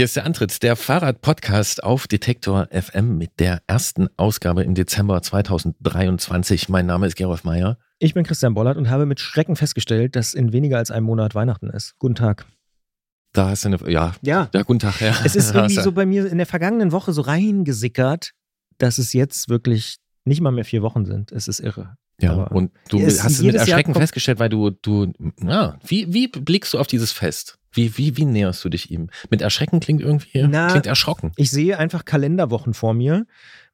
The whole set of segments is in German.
Hier ist der Antritt, der Fahrrad-Podcast auf Detektor FM mit der ersten Ausgabe im Dezember 2023. Mein Name ist Gerolf Meyer. Ich bin Christian Bollert und habe mit Schrecken festgestellt, dass in weniger als einem Monat Weihnachten ist. Guten Tag. Da hast du eine, ja, Ja. ja guten Tag. Ja. Es ist irgendwie so bei mir in der vergangenen Woche so reingesickert, dass es jetzt wirklich nicht mal mehr vier Wochen sind. Es ist irre. Ja, aber und du hast es mit Erschrecken festgestellt, weil du, du, ja, wie, wie blickst du auf dieses Fest? Wie, wie, wie näherst du dich ihm? Mit Erschrecken klingt irgendwie, Na, klingt erschrocken. Ich sehe einfach Kalenderwochen vor mir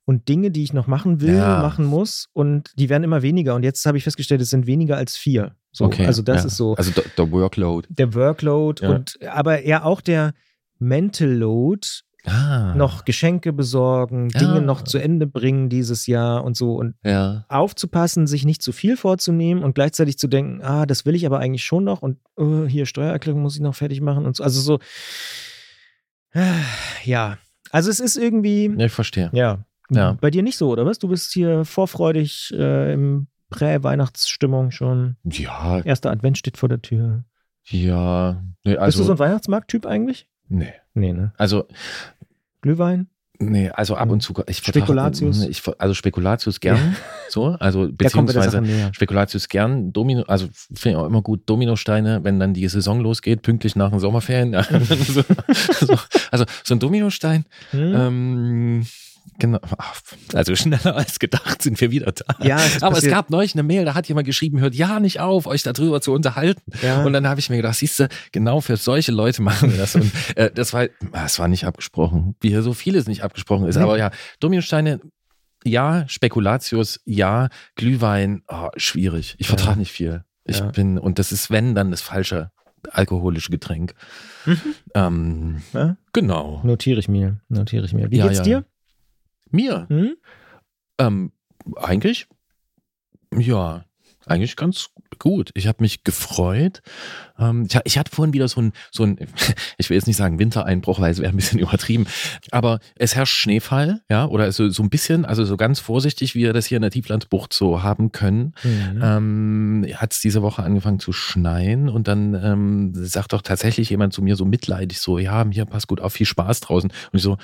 und Dinge, die ich noch machen will, Ja. machen muss und die werden immer weniger. Und jetzt habe ich festgestellt, es sind weniger als vier. So, okay. also das ja. ist so Also der, der Workload. der Workload Ja. und aber eher auch der Mental Load, Ah. noch Geschenke besorgen, Ja. Dinge noch zu Ende bringen dieses Jahr und so und Ja. aufzupassen, sich nicht zu viel vorzunehmen und gleichzeitig zu denken, ah, das will ich aber eigentlich schon noch und oh, hier Steuererklärung muss ich noch fertig machen und so. Also so, ah, ja. Also es ist irgendwie, Ja, ich verstehe. ja. Ja. Bei dir nicht so, oder was? Du bist hier vorfreudig äh, im Prä-Weihnachtsstimmung schon. Ja, Erster Advent steht vor der Tür. ja. Nee, bist du also, so ein Weihnachtsmarkt-Typ eigentlich? nee. Nee, ne? Also, Glühwein? nee, also ab und zu. Ich Spekulatius? Ich, also Spekulatius gern. So, also beziehungsweise. Spekulatius gern, Domino, also finde ich auch immer gut, Dominosteine, wenn dann die Saison losgeht, pünktlich nach den Sommerferien. so, so, also so ein Dominostein, Hm? ähm, genau, ach, also schneller als gedacht sind wir wieder da. Ja, es Aber es gab neulich eine Mail, da hat jemand geschrieben, hört ja nicht auf, euch darüber zu unterhalten. Ja. Und dann habe ich mir gedacht, siehst du, genau für solche Leute machen wir das. Und äh, das war, es war nicht abgesprochen, wie hier so vieles nicht abgesprochen ist. Nee. Aber ja, Dominosteine, ja, Spekulatius, ja, Glühwein, oh, schwierig. Ich Ja. vertrage nicht viel. Ich Ja. bin, und das ist, wenn, dann das falsche alkoholische Getränk. Mhm. Ähm, Ja? genau. Notiere ich mir, notiere ich mir. Wie Ja, geht's ja. dir? Mir, Hm? ähm, eigentlich, ja, eigentlich ganz gut. Ich habe mich gefreut. Ähm, ich, ich hatte vorhin wieder so ein, so ein, ich will jetzt nicht sagen Wintereinbruch, weil es wäre ein bisschen übertrieben, aber es herrscht Schneefall, ja, oder so, so ein bisschen, also so ganz vorsichtig, wie wir das hier in der Tieflandbucht so haben können. Mhm. Ähm, hat es diese Woche angefangen zu schneien und dann ähm, sagt doch tatsächlich jemand zu mir so mitleidig so, ja, hier pass gut auf, viel Spaß draußen. Und ich so,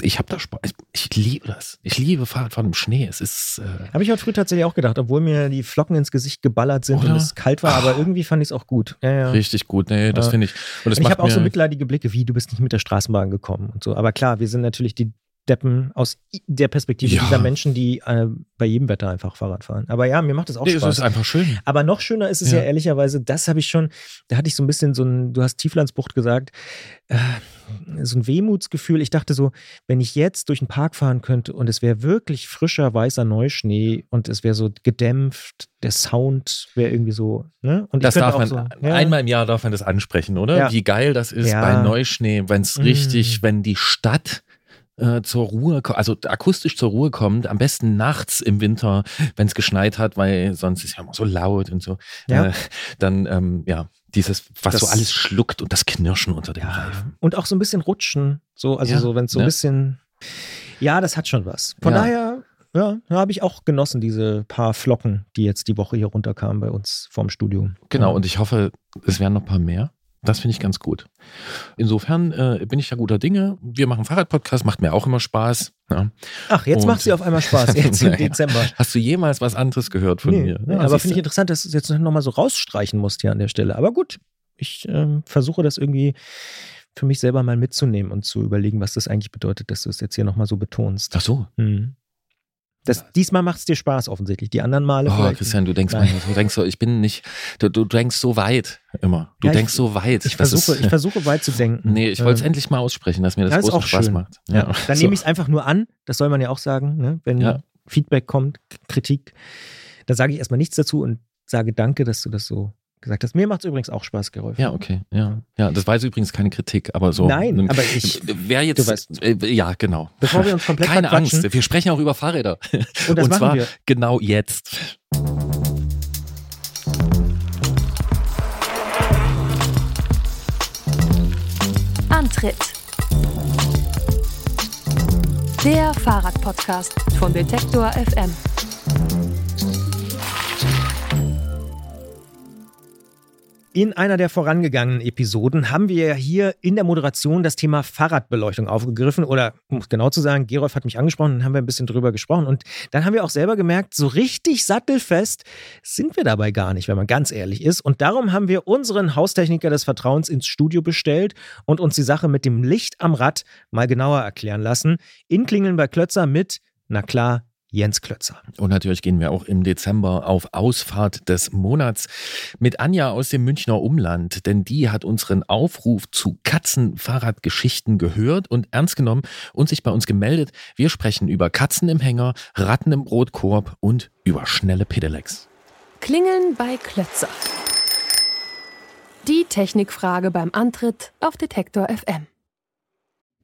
ich habe da Spaß, ich, ich liebe das. Ich liebe Fahrradfahren im Schnee. Es ist, äh, Habe ich heute früh tatsächlich auch gedacht, obwohl mir die Flocken ins Gesicht geballert sind Oder? und es kalt war, Ah. aber irgendwie fand ich es auch gut. Ja, ja. richtig gut. Nee, das Ja. finde ich. Und das ich macht habe auch so mitleidige Blicke, wie du bist nicht mit der Straßenbahn gekommen und so. Aber klar, wir sind natürlich die Deppen aus der Perspektive Ja. dieser Menschen, die äh, bei jedem Wetter einfach Fahrrad fahren. Aber ja, mir macht das auch nee, es Spaß. ist einfach schön. Aber noch schöner ist es ja, Ja. ehrlicherweise, das habe ich schon, da hatte ich so ein bisschen so ein, du hast Tieflandsbucht gesagt, äh, so ein Wehmutsgefühl. Ich dachte so, wenn ich jetzt durch den Park fahren könnte und es wäre wirklich frischer, weißer Neuschnee und es wäre so gedämpft, der Sound wäre irgendwie so, ne? Und Das darf man, so, ja. einmal im Jahr darf man das ansprechen, oder? Wie geil das ist bei Neuschnee, wenn es Mm. richtig, wenn die Stadt äh, zur Ruhe, also akustisch zur Ruhe kommt, am besten nachts im Winter, wenn es geschneit hat, weil sonst ist ja immer so laut und so. Ja. Äh, dann, ähm, ja, dieses, was Das- so alles schluckt und das Knirschen unter den Ja. Reifen. Und auch so ein bisschen rutschen. So, also Ja, so, wenn es so ein ne? bisschen. Ja, das hat schon was. Von daher, ja, habe ich auch genossen, diese paar Flocken, die jetzt die Woche hier runterkamen bei uns vorm Studio. Genau, und ich hoffe, es werden noch ein paar mehr. Das finde ich ganz gut. Insofern äh, bin ich ja guter Dinge. Wir machen Fahrradpodcast, macht mir auch immer Spaß. Ja. Ach, jetzt Und- macht sie auf einmal Spaß, jetzt im. Dezember. Hast du jemals was anderes gehört von Nee, mir? Ja, aber finde ich interessant, dass du es jetzt nochmal so rausstreichen musst hier an der Stelle. Aber gut, ich ähm, versuche das irgendwie für mich selber mal mitzunehmen und zu überlegen, was das eigentlich bedeutet, dass du es jetzt hier nochmal so betonst. Ach so. Hm. Das, diesmal macht es dir Spaß offensichtlich. Die anderen Male Oh. Christian, du denkst, Nein. du denkst so, ich bin nicht, du, du denkst so weit immer. Du Ja, ich- denkst so weit. Ich versuche, ist, ich versuche weit zu denken. Nee, ich wollte es Ähm, endlich mal aussprechen, dass mir das, das großen auch Spaß schön. macht. Ja. Dann so. nehme ich es einfach nur an, das soll man ja auch sagen, ne? wenn Ja. Feedback kommt, Kritik, dann sage ich erstmal nichts dazu und sage danke, dass du das so gesagt hast. Mir macht es übrigens auch Spaß, Gerolf. Ja, okay. Ja. ja, das war jetzt übrigens keine Kritik, aber so. Nein, aber ich- Wer jetzt. du weißt- äh, ja, genau. Bevor wir uns komplett Keine Angst, wir sprechen auch über Fahrräder. Und das machen zwar wir. genau jetzt. Antritt. Der Fahrradpodcast von Detektor FM. In einer der vorangegangenen Episoden haben wir ja hier in der Moderation das Thema Fahrradbeleuchtung aufgegriffen. Oder um es genau zu sagen, Gerolf hat mich angesprochen, dann haben wir ein bisschen drüber gesprochen. Und dann haben wir auch selber gemerkt, so richtig sattelfest sind wir dabei gar nicht, wenn man ganz ehrlich ist. Und darum haben wir unseren Haustechniker des Vertrauens ins Studio bestellt und uns die Sache mit dem Licht am Rad mal genauer erklären lassen. In Klingeln bei Klötzer mit, na klar, Jens Klötzer. Und natürlich gehen wir auch im Dezember auf Ausfahrt des Monats mit Anja aus dem Münchner Umland, denn die hat unseren Aufruf zu Katzenfahrradgeschichten gehört und ernst genommen und sich bei uns gemeldet. Wir sprechen über Katzen im Hänger, Ratten im Brotkorb und über schnelle Pedelecs. Klingeln bei Klötzer. Die Technikfrage beim Antritt auf Detektor FM.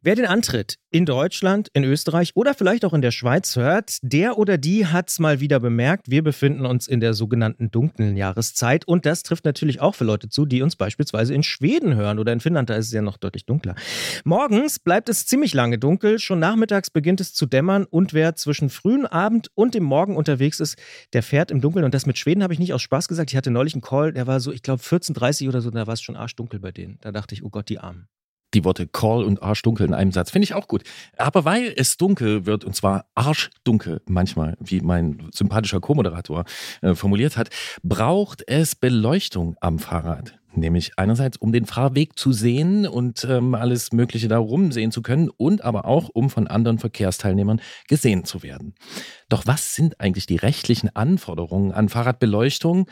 Wer den Antritt in Deutschland, in Österreich oder vielleicht auch in der Schweiz hört, der oder die hat es mal wieder bemerkt. Wir befinden uns in der sogenannten dunklen Jahreszeit und das trifft natürlich auch für Leute zu, die uns beispielsweise in Schweden hören oder in Finnland, da ist es ja noch deutlich dunkler. Morgens bleibt es ziemlich lange dunkel, schon nachmittags beginnt es zu dämmern und wer zwischen frühen Abend und dem Morgen unterwegs ist, der fährt im Dunkeln und das mit Schweden habe ich nicht aus Spaß gesagt. Ich hatte neulich einen Call, der war so, ich glaube 14.30 oder so, da war es schon arschdunkel bei denen. Da dachte ich, oh Gott, die Armen die Worte Call und Arschdunkel in einem Satz. Finde ich auch gut. Aber weil es dunkel wird, und zwar arschdunkel manchmal, wie mein sympathischer Co-Moderator äh, formuliert hat, braucht es Beleuchtung am Fahrrad. Nämlich einerseits, um den Fahrweg zu sehen und ähm, alles Mögliche darum sehen zu können und aber auch, um von anderen Verkehrsteilnehmern gesehen zu werden. Doch was sind eigentlich die rechtlichen Anforderungen an Fahrradbeleuchtung?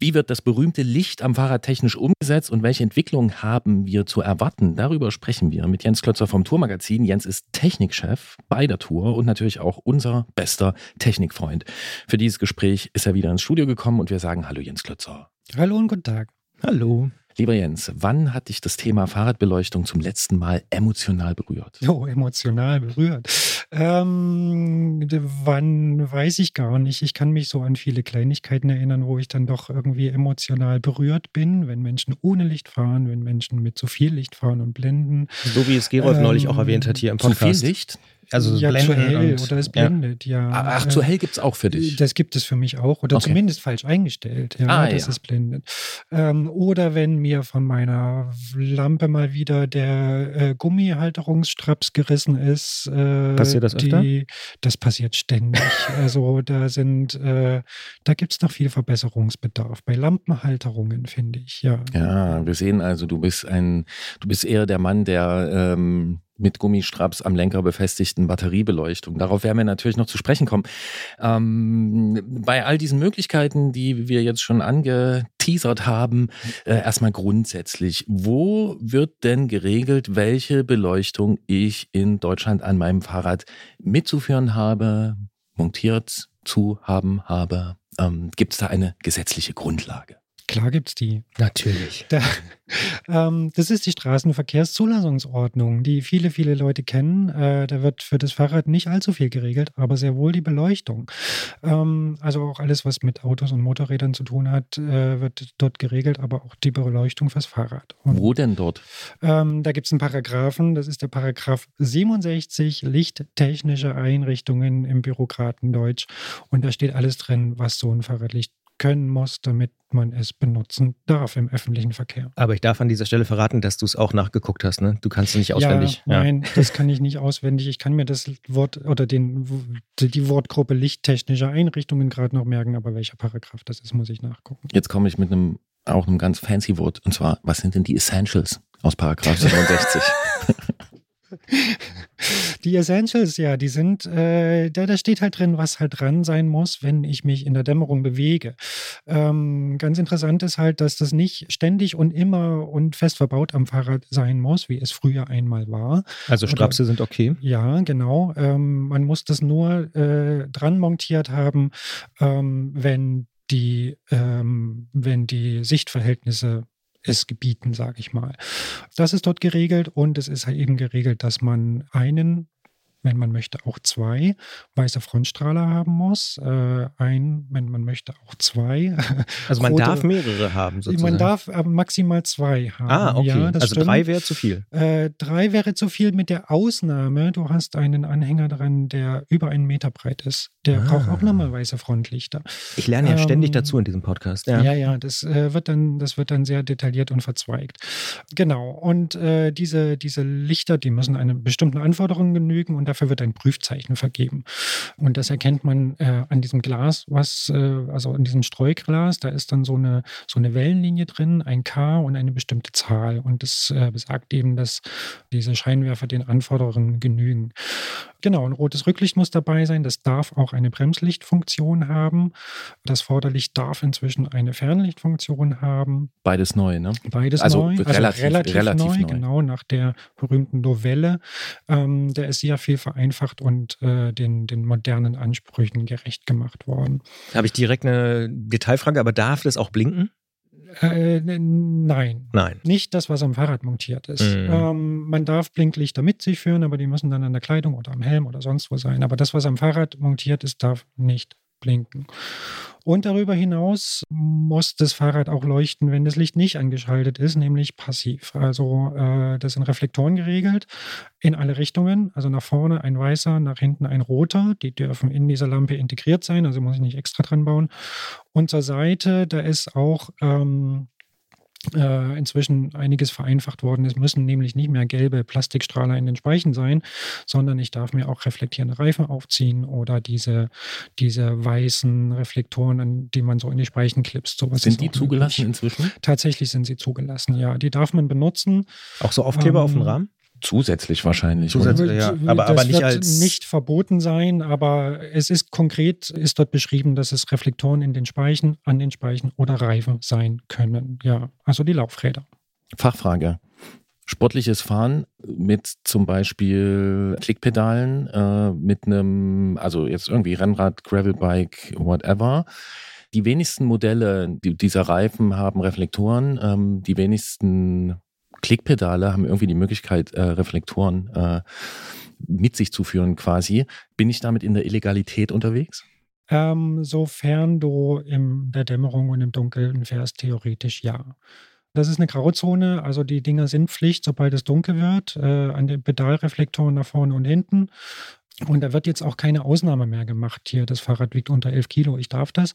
Wie wird das berühmte Licht am Fahrrad technisch umgesetzt und welche Entwicklungen haben wir zu erwarten? Darüber sprechen wir mit Jens Klötzer vom Tourmagazin. Jens ist Technikchef bei der Tour und natürlich auch unser bester Technikfreund. Für dieses Gespräch ist er wieder ins Studio gekommen und wir sagen Hallo Jens Klötzer. Hallo und guten Tag. Hallo. Lieber Jens, wann hat dich das Thema Fahrradbeleuchtung zum letzten Mal emotional berührt? Oh, emotional berührt. Ähm, wann weiß ich gar nicht. Ich kann mich so an viele Kleinigkeiten erinnern, wo ich dann doch irgendwie emotional berührt bin, wenn Menschen ohne Licht fahren, wenn Menschen mit zu viel Licht fahren und blenden. So wie es Gerolf ähm, neulich auch erwähnt hat hier im Podcast. Zu viel Licht? Also ja, zu hell oder es blendet, ja. ja. Ach, zu hell gibt es auch für dich? Das gibt es für mich auch. Oder okay. zumindest falsch eingestellt, ja, ah, dass ja. es blendet. Ähm, oder wenn mir von meiner Lampe mal wieder der äh, Gummihalterungsstraps gerissen ist. Äh, passiert das öfter? Die, das passiert ständig. also da sind, äh, da gibt es noch viel Verbesserungsbedarf. Bei Lampenhalterungen, finde ich, ja. Ja, wir sehen also, du bist ein, du bist eher der Mann, der ähm, mit Gummistraps am Lenker befestigten Batteriebeleuchtung. Darauf werden wir natürlich noch zu sprechen kommen. Ähm, bei all diesen Möglichkeiten, die wir jetzt schon angeteasert haben, äh, erstmal grundsätzlich, wo wird denn geregelt, welche Beleuchtung ich in Deutschland an meinem Fahrrad mitzuführen habe, montiert zu haben habe? Ähm, Gibt es da eine gesetzliche Grundlage? Klar gibt es die. Natürlich. Da, ähm, das ist die Straßenverkehrszulassungsordnung, die viele, viele Leute kennen. Äh, da wird für das Fahrrad nicht allzu viel geregelt, aber sehr wohl die Beleuchtung. Ähm, also auch alles, was mit Autos und Motorrädern zu tun hat, äh, wird dort geregelt, aber auch die Beleuchtung fürs Fahrrad. Und, Wo denn dort? Ähm, da gibt es einen Paragraphen, das ist der Paragraph 67, lichttechnische Einrichtungen im Bürokratendeutsch. Und da steht alles drin, was so ein Fahrradlicht können muss, damit man es benutzen darf im öffentlichen Verkehr. Aber ich darf an dieser Stelle verraten, dass du es auch nachgeguckt hast, ne? Du kannst es nicht auswendig. Ja, nein, das kann ich nicht auswendig. Ich kann mir das Wort oder den, die Wortgruppe lichttechnische Einrichtungen gerade noch merken, aber welcher Paragraph das ist, muss ich nachgucken. Jetzt komme ich mit einem auch einem ganz fancy Wort und zwar, was sind denn die Essentials aus Paragraph 67? Die Essentials, ja, die sind, äh, da, da steht halt drin, was halt dran sein muss, wenn ich mich in der Dämmerung bewege. Ähm, ganz interessant ist halt, dass das nicht ständig und immer und fest verbaut am Fahrrad sein muss, wie es früher einmal war. Also Strapse Oder, sind okay. Ja, genau. Ähm, man muss das nur äh, dran montiert haben, ähm, wenn die, ähm, wenn die Sichtverhältnisse es gebieten, sage ich mal. Das ist dort geregelt und es ist eben geregelt, dass man einen wenn man möchte, auch zwei weiße Frontstrahler haben muss. Äh, ein, wenn man möchte, auch zwei. Also man rote- darf mehrere haben sozusagen. Man darf aber maximal zwei haben. ah, okay. Ja, also stimmt. drei wäre zu viel. Äh, drei wäre zu viel mit der Ausnahme, du hast einen Anhänger dran, der über einen Meter breit ist. Der Ah. braucht auch nochmal weiße Frontlichter. Ich lerne ja Ähm, ständig dazu in diesem Podcast. Ja. Ja, ja, das, äh, wird dann, das wird dann sehr detailliert und verzweigt. Genau. Und äh, diese, diese Lichter, die müssen einem bestimmten Anforderungen genügen und dafür wird ein Prüfzeichen vergeben. Und das erkennt man äh, an diesem Glas, was, äh, also an diesem Streuglas, da ist dann so eine, so eine Wellenlinie drin, ein K und eine bestimmte Zahl. Und das äh, besagt eben, dass diese Scheinwerfer den Anforderungen genügen. Genau, ein rotes Rücklicht muss dabei sein. Das darf auch eine Bremslichtfunktion haben. Das Vorderlicht darf inzwischen eine Fernlichtfunktion haben. Beides neu, ne? Beides Also neu, relativ- relativ neu, neu. genau nach der berühmten Novelle. Ähm, der ist sehr viel vereinfacht und äh, den, den modernen Ansprüchen gerecht gemacht worden. Habe ich direkt eine Detailfrage, aber darf das auch blinken? Äh, nein. Nein. Nicht das, was am Fahrrad montiert ist. Mhm. Ähm, man darf Blinklichter mit sich führen, aber die müssen dann an der Kleidung oder am Helm oder sonst wo sein. Aber das, was am Fahrrad montiert ist, darf nicht blinken. Und darüber hinaus muss das Fahrrad auch leuchten, wenn das Licht nicht angeschaltet ist, nämlich passiv. Also äh, das sind Reflektoren geregelt in alle Richtungen. Also nach vorne ein weißer, nach hinten ein roter. Die dürfen in dieser Lampe integriert sein, also muss ich nicht extra dran bauen. Und zur Seite, da ist auch ähm, äh, inzwischen einiges vereinfacht worden. Es müssen nämlich nicht mehr gelbe Plastikstrahler in den Speichen sein, sondern ich darf mir auch reflektierende Reifen aufziehen oder diese, diese weißen Reflektoren, an die man so in die Speichen klipst. Sowas Sind die zugelassen möglich. inzwischen? Tatsächlich sind sie zugelassen, ja. Die darf man benutzen. Auch so Aufkleber Ähm, auf dem Rahmen? Zusätzlich wahrscheinlich. Zusätzlich. oder? ja. Aber- das aber nicht wird als- nicht verboten sein, aber es ist konkret, ist dort beschrieben, dass es Reflektoren in den Speichen, an den Speichen oder Reifen sein können. Ja, also die Laufräder. Fachfrage. Sportliches Fahren mit zum Beispiel Klickpedalen, äh, mit einem, also jetzt irgendwie Rennrad, Gravelbike, whatever. Die wenigsten Modelle die, dieser Reifen haben Reflektoren. Ähm, die wenigsten Klickpedale haben irgendwie die Möglichkeit, äh, Reflektoren äh, mit sich zu führen quasi. Bin ich damit in der Illegalität unterwegs? Ähm, sofern du in der Dämmerung und im Dunkeln fährst, theoretisch ja. Das ist eine Grauzone, also die Dinger sind Pflicht, sobald es dunkel wird, äh, an den Pedalreflektoren nach vorne und hinten. Und da wird jetzt auch keine Ausnahme mehr gemacht. Hier, das Fahrrad wiegt unter 11 Kilo, ich darf das.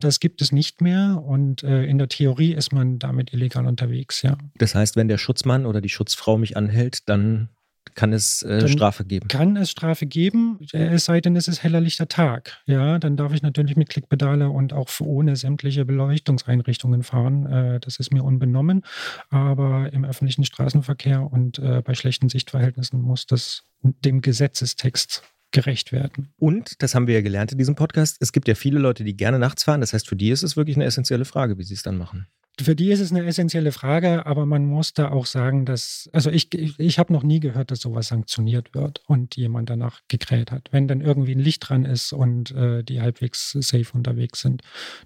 Das gibt es nicht mehr und äh, in der Theorie ist man damit illegal unterwegs, ja. Das heißt, wenn der Schutzmann oder die Schutzfrau mich anhält, dann kann es äh, Strafe geben. Kann es Strafe geben, äh, es sei denn, es ist heller lichter Tag. Ja, dann darf ich natürlich mit Klickpedale und auch ohne sämtliche Beleuchtungseinrichtungen fahren. Äh, das ist mir unbenommen. Aber im öffentlichen Straßenverkehr und äh, bei schlechten Sichtverhältnissen muss das dem Gesetzestext gerecht werden. Und, das haben wir ja gelernt in diesem Podcast, es gibt ja viele Leute, die gerne nachts fahren. Das heißt, für die ist es wirklich eine essentielle Frage, wie sie es dann machen. Für die ist es eine essentielle Frage, aber man muss da auch sagen, dass, also ich, ich, ich habe noch nie gehört, dass sowas sanktioniert wird und jemand danach gekräht hat. Wenn dann irgendwie ein Licht dran ist und äh, die halbwegs safe unterwegs sind,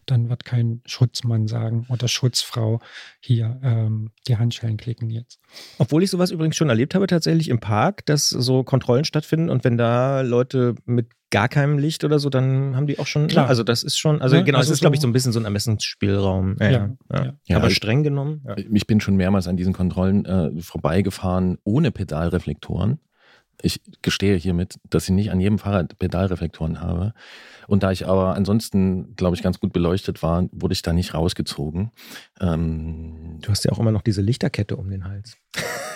dann wird kein Schutzmann sagen oder Schutzfrau hier ähm, die Handschellen klicken jetzt. Obwohl ich sowas übrigens schon erlebt habe, tatsächlich im Park, dass so Kontrollen stattfinden und wenn da Leute mit gar keinem Licht oder so, dann haben die auch schon. Klar. Also das ist schon, also Ne, genau, also es ist, glaube ich, so- so ein bisschen so ein Ermessensspielraum. Ja, Ja, ja, ja. ja. Ja, Aber ich- streng genommen. Ja. Ich bin schon mehrmals an diesen Kontrollen äh, vorbeigefahren ohne Pedalreflektoren. Ich gestehe hiermit, dass ich nicht an jedem Fahrrad Pedalreflektoren habe. Und da ich aber ansonsten, glaube ich, ganz gut beleuchtet war, wurde ich da nicht rausgezogen. Ähm, Du hast ja auch immer noch diese Lichterkette um den Hals.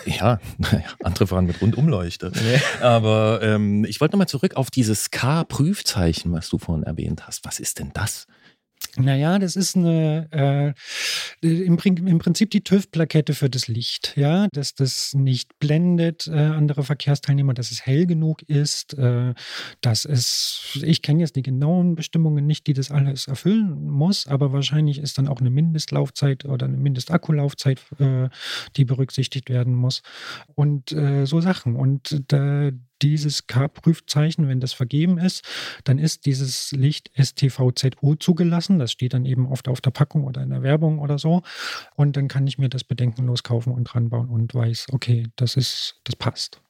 Ja, andere fahren mit Rundumleuchte. Aber ähm, ich wollte nochmal zurück auf dieses K-Prüfzeichen, was du vorhin erwähnt hast. Was ist denn das? Naja, das ist eine, äh, im, im Prinzip die TÜV-Plakette für das Licht, ja, dass das nicht blendet äh, andere Verkehrsteilnehmer, dass es hell genug ist, äh, dass es, ich kenne jetzt die genauen Bestimmungen nicht, die das alles erfüllen muss, aber wahrscheinlich ist dann auch eine Mindestlaufzeit oder eine Mindestakulaufzeit, äh, die berücksichtigt werden muss und äh, so Sachen. Und äh, dieses K-Prüfzeichen, wenn das vergeben ist, dann ist dieses Licht STVZO zugelassen. Das steht dann eben oft auf der Packung oder in der Werbung oder so. Und dann kann ich mir das bedenkenlos kaufen und dran bauen und weiß, okay, das ist, das passt.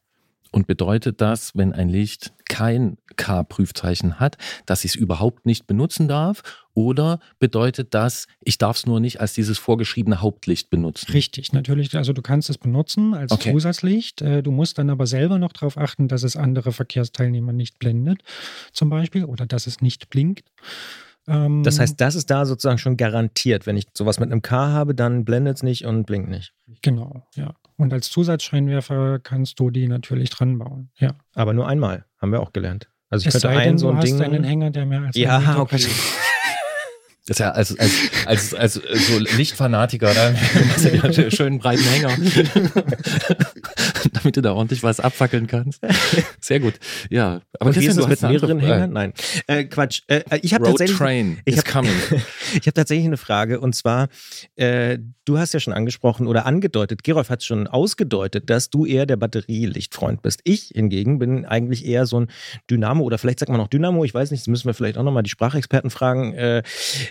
Und bedeutet das, wenn ein Licht kein K-Prüfzeichen hat, dass ich es überhaupt nicht benutzen darf? Oder bedeutet das, ich darf es nur nicht als dieses vorgeschriebene Hauptlicht benutzen? Richtig, natürlich. Also du kannst es benutzen als Okay. Zusatzlicht. Äh, Du musst dann aber selber noch darauf achten, dass es andere Verkehrsteilnehmer nicht blendet, zum Beispiel, oder dass es nicht blinkt. Ähm, Das heißt, das ist da sozusagen schon garantiert. Wenn ich sowas mit einem K habe, dann blendet es nicht und blinkt nicht. Genau, ja. Und als Zusatzscheinwerfer kannst du die natürlich dran bauen. Ja. Aber nur einmal, haben wir auch gelernt. Also ich es könnte sei denn, ein so du ein hast Ding. einen Hänger, der mehr als ja, okay. Das ist ja als, als, als, als so Lichtfanatiker, da machst du dir einen schönen breiten Hänger, damit du da ordentlich was abfackeln kannst. Sehr gut. Ja, aber ist du mit mehreren Hängern? Nein. Äh, Quatsch. Äh, ich habe tatsächlich. Train ich hab- tatsächlich eine Frage und zwar, äh, du hast ja schon angesprochen oder angedeutet, Gerolf hat schon ausgedeutet, dass du eher der Batterielichtfreund bist. Ich hingegen bin eigentlich eher so ein Dynamo oder vielleicht sagt man auch Dynamo, ich weiß nicht, das müssen wir vielleicht auch nochmal die Sprachexperten fragen, äh,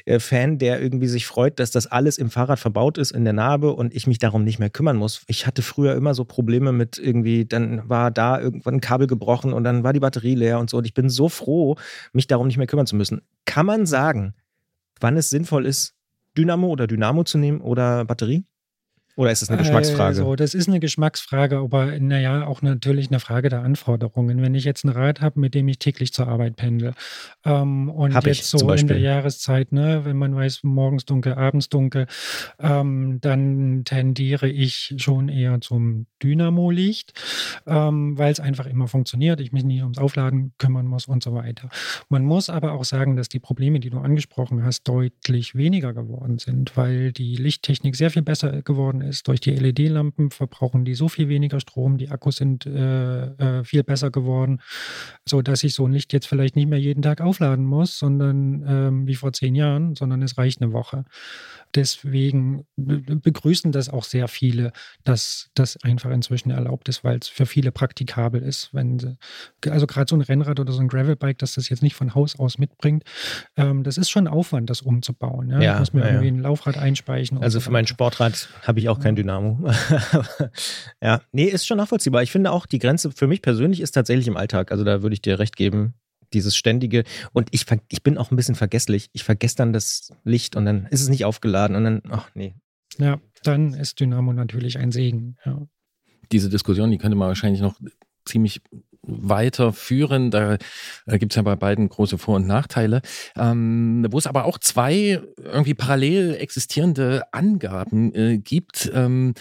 äh, Fan, der irgendwie sich freut, dass das alles im Fahrrad verbaut ist in der Narbe und ich mich darum nicht mehr kümmern muss. Ich hatte früher immer so Probleme mit irgendwie, dann war da irgendwann ein Kabel gebrochen und dann war die Batterie leer und so und ich bin so froh, mich darum nicht mehr kümmern zu müssen. Kann man sagen, wann es sinnvoll ist, Dynamo oder Dynamo zu nehmen oder Batterie? Oder ist es eine Geschmacksfrage? Also, das ist eine Geschmacksfrage, aber naja, auch natürlich eine Frage der Anforderungen. Wenn ich jetzt ein Rad habe, mit dem ich täglich zur Arbeit pendel ähm, und Hab ich jetzt so in der. Jahreszeit, ne, wenn man weiß, morgens dunkel, abends dunkel, ähm, dann tendiere ich schon eher zum Dynamo-Licht, ähm, weil es einfach immer funktioniert, ich mich nicht ums Aufladen kümmern muss und so weiter. Man muss aber auch sagen, dass die Probleme, die du angesprochen hast, deutlich weniger geworden sind, weil die Lichttechnik sehr viel besser geworden ist. Durch die LED-Lampen verbrauchen die so viel weniger Strom, die Akkus sind äh, äh, viel besser geworden, sodass ich so ein Licht jetzt vielleicht nicht mehr jeden Tag aufladen muss, sondern ähm, wie vor zehn Jahren, sondern es reicht eine Woche. Deswegen be- begrüßen das auch sehr viele, dass das einfach inzwischen erlaubt ist, weil es für viele praktikabel ist. Wenn also gerade so ein Rennrad oder so ein Gravelbike, dass das jetzt nicht von Haus aus mitbringt, ähm, das ist schon Aufwand, das umzubauen. Ja? Ja, ich muss mir ja, ja. irgendwie ein Laufrad einspeichen. Also so für mein. Sportrad habe ich auch kein Dynamo. ja, nee, ist schon nachvollziehbar. Ich finde auch, die Grenze für mich persönlich ist tatsächlich im Alltag. Also da würde ich dir recht geben. Dieses ständige. Und ich, ver- ich bin auch ein bisschen vergesslich. Ich vergesse dann das Licht und dann ist es nicht aufgeladen und dann, ach nee. Ja, dann ist Dynamo natürlich ein Segen. Ja. diese Diskussion, die könnte man wahrscheinlich noch ziemlich weiter führen. Da äh, gibt es ja bei beiden große Vor- und Nachteile. Ähm, wo es aber auch zwei irgendwie parallel existierende Angaben äh, gibt. Ähm,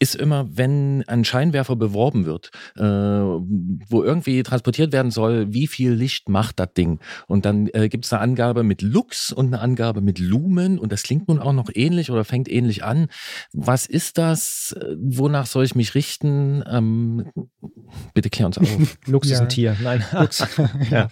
ist immer, wenn ein Scheinwerfer beworben wird, äh, wo irgendwie transportiert werden soll, wie viel Licht macht das Ding. Und dann äh, gibt es eine Angabe mit Lux und eine Angabe mit Lumen und das klingt nun auch noch ähnlich oder fängt ähnlich an. Was ist das? Äh, Wonach soll ich mich richten? Ähm, bitte klär uns auf. Lux ist Ja. ein Tier. Nein. ja.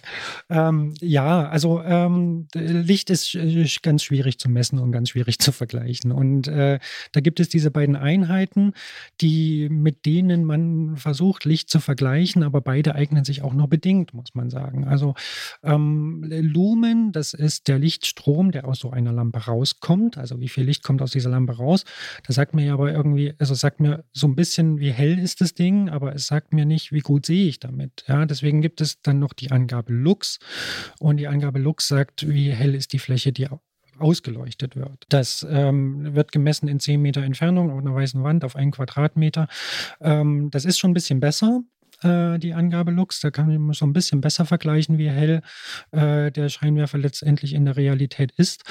Ähm, ja, also ähm, Licht ist sch- ganz schwierig zu messen und ganz schwierig zu vergleichen. Und äh, da gibt es diese beiden Einheiten, die mit denen man versucht, Licht zu vergleichen, aber beide eignen sich auch nur bedingt, muss man sagen. Also ähm, Lumen, das ist der Lichtstrom, der aus so einer Lampe rauskommt. Also wie viel Licht kommt aus dieser Lampe raus? Das sagt mir ja aber irgendwie, also sagt mir so ein bisschen, wie hell ist das Ding, aber es sagt mir nicht, wie gut sehe ich damit. Ja, deswegen gibt es dann noch die Angabe Lux und die Angabe Lux sagt, wie hell ist die Fläche, die ausgeleuchtet wird. Das ähm, wird gemessen in 10 Meter Entfernung auf einer weißen Wand auf einen Quadratmeter. Ähm, das ist schon ein bisschen besser. äh, Die Angabe Lux, da kann man so ein bisschen besser vergleichen, wie hell äh, der Scheinwerfer letztendlich in der Realität ist.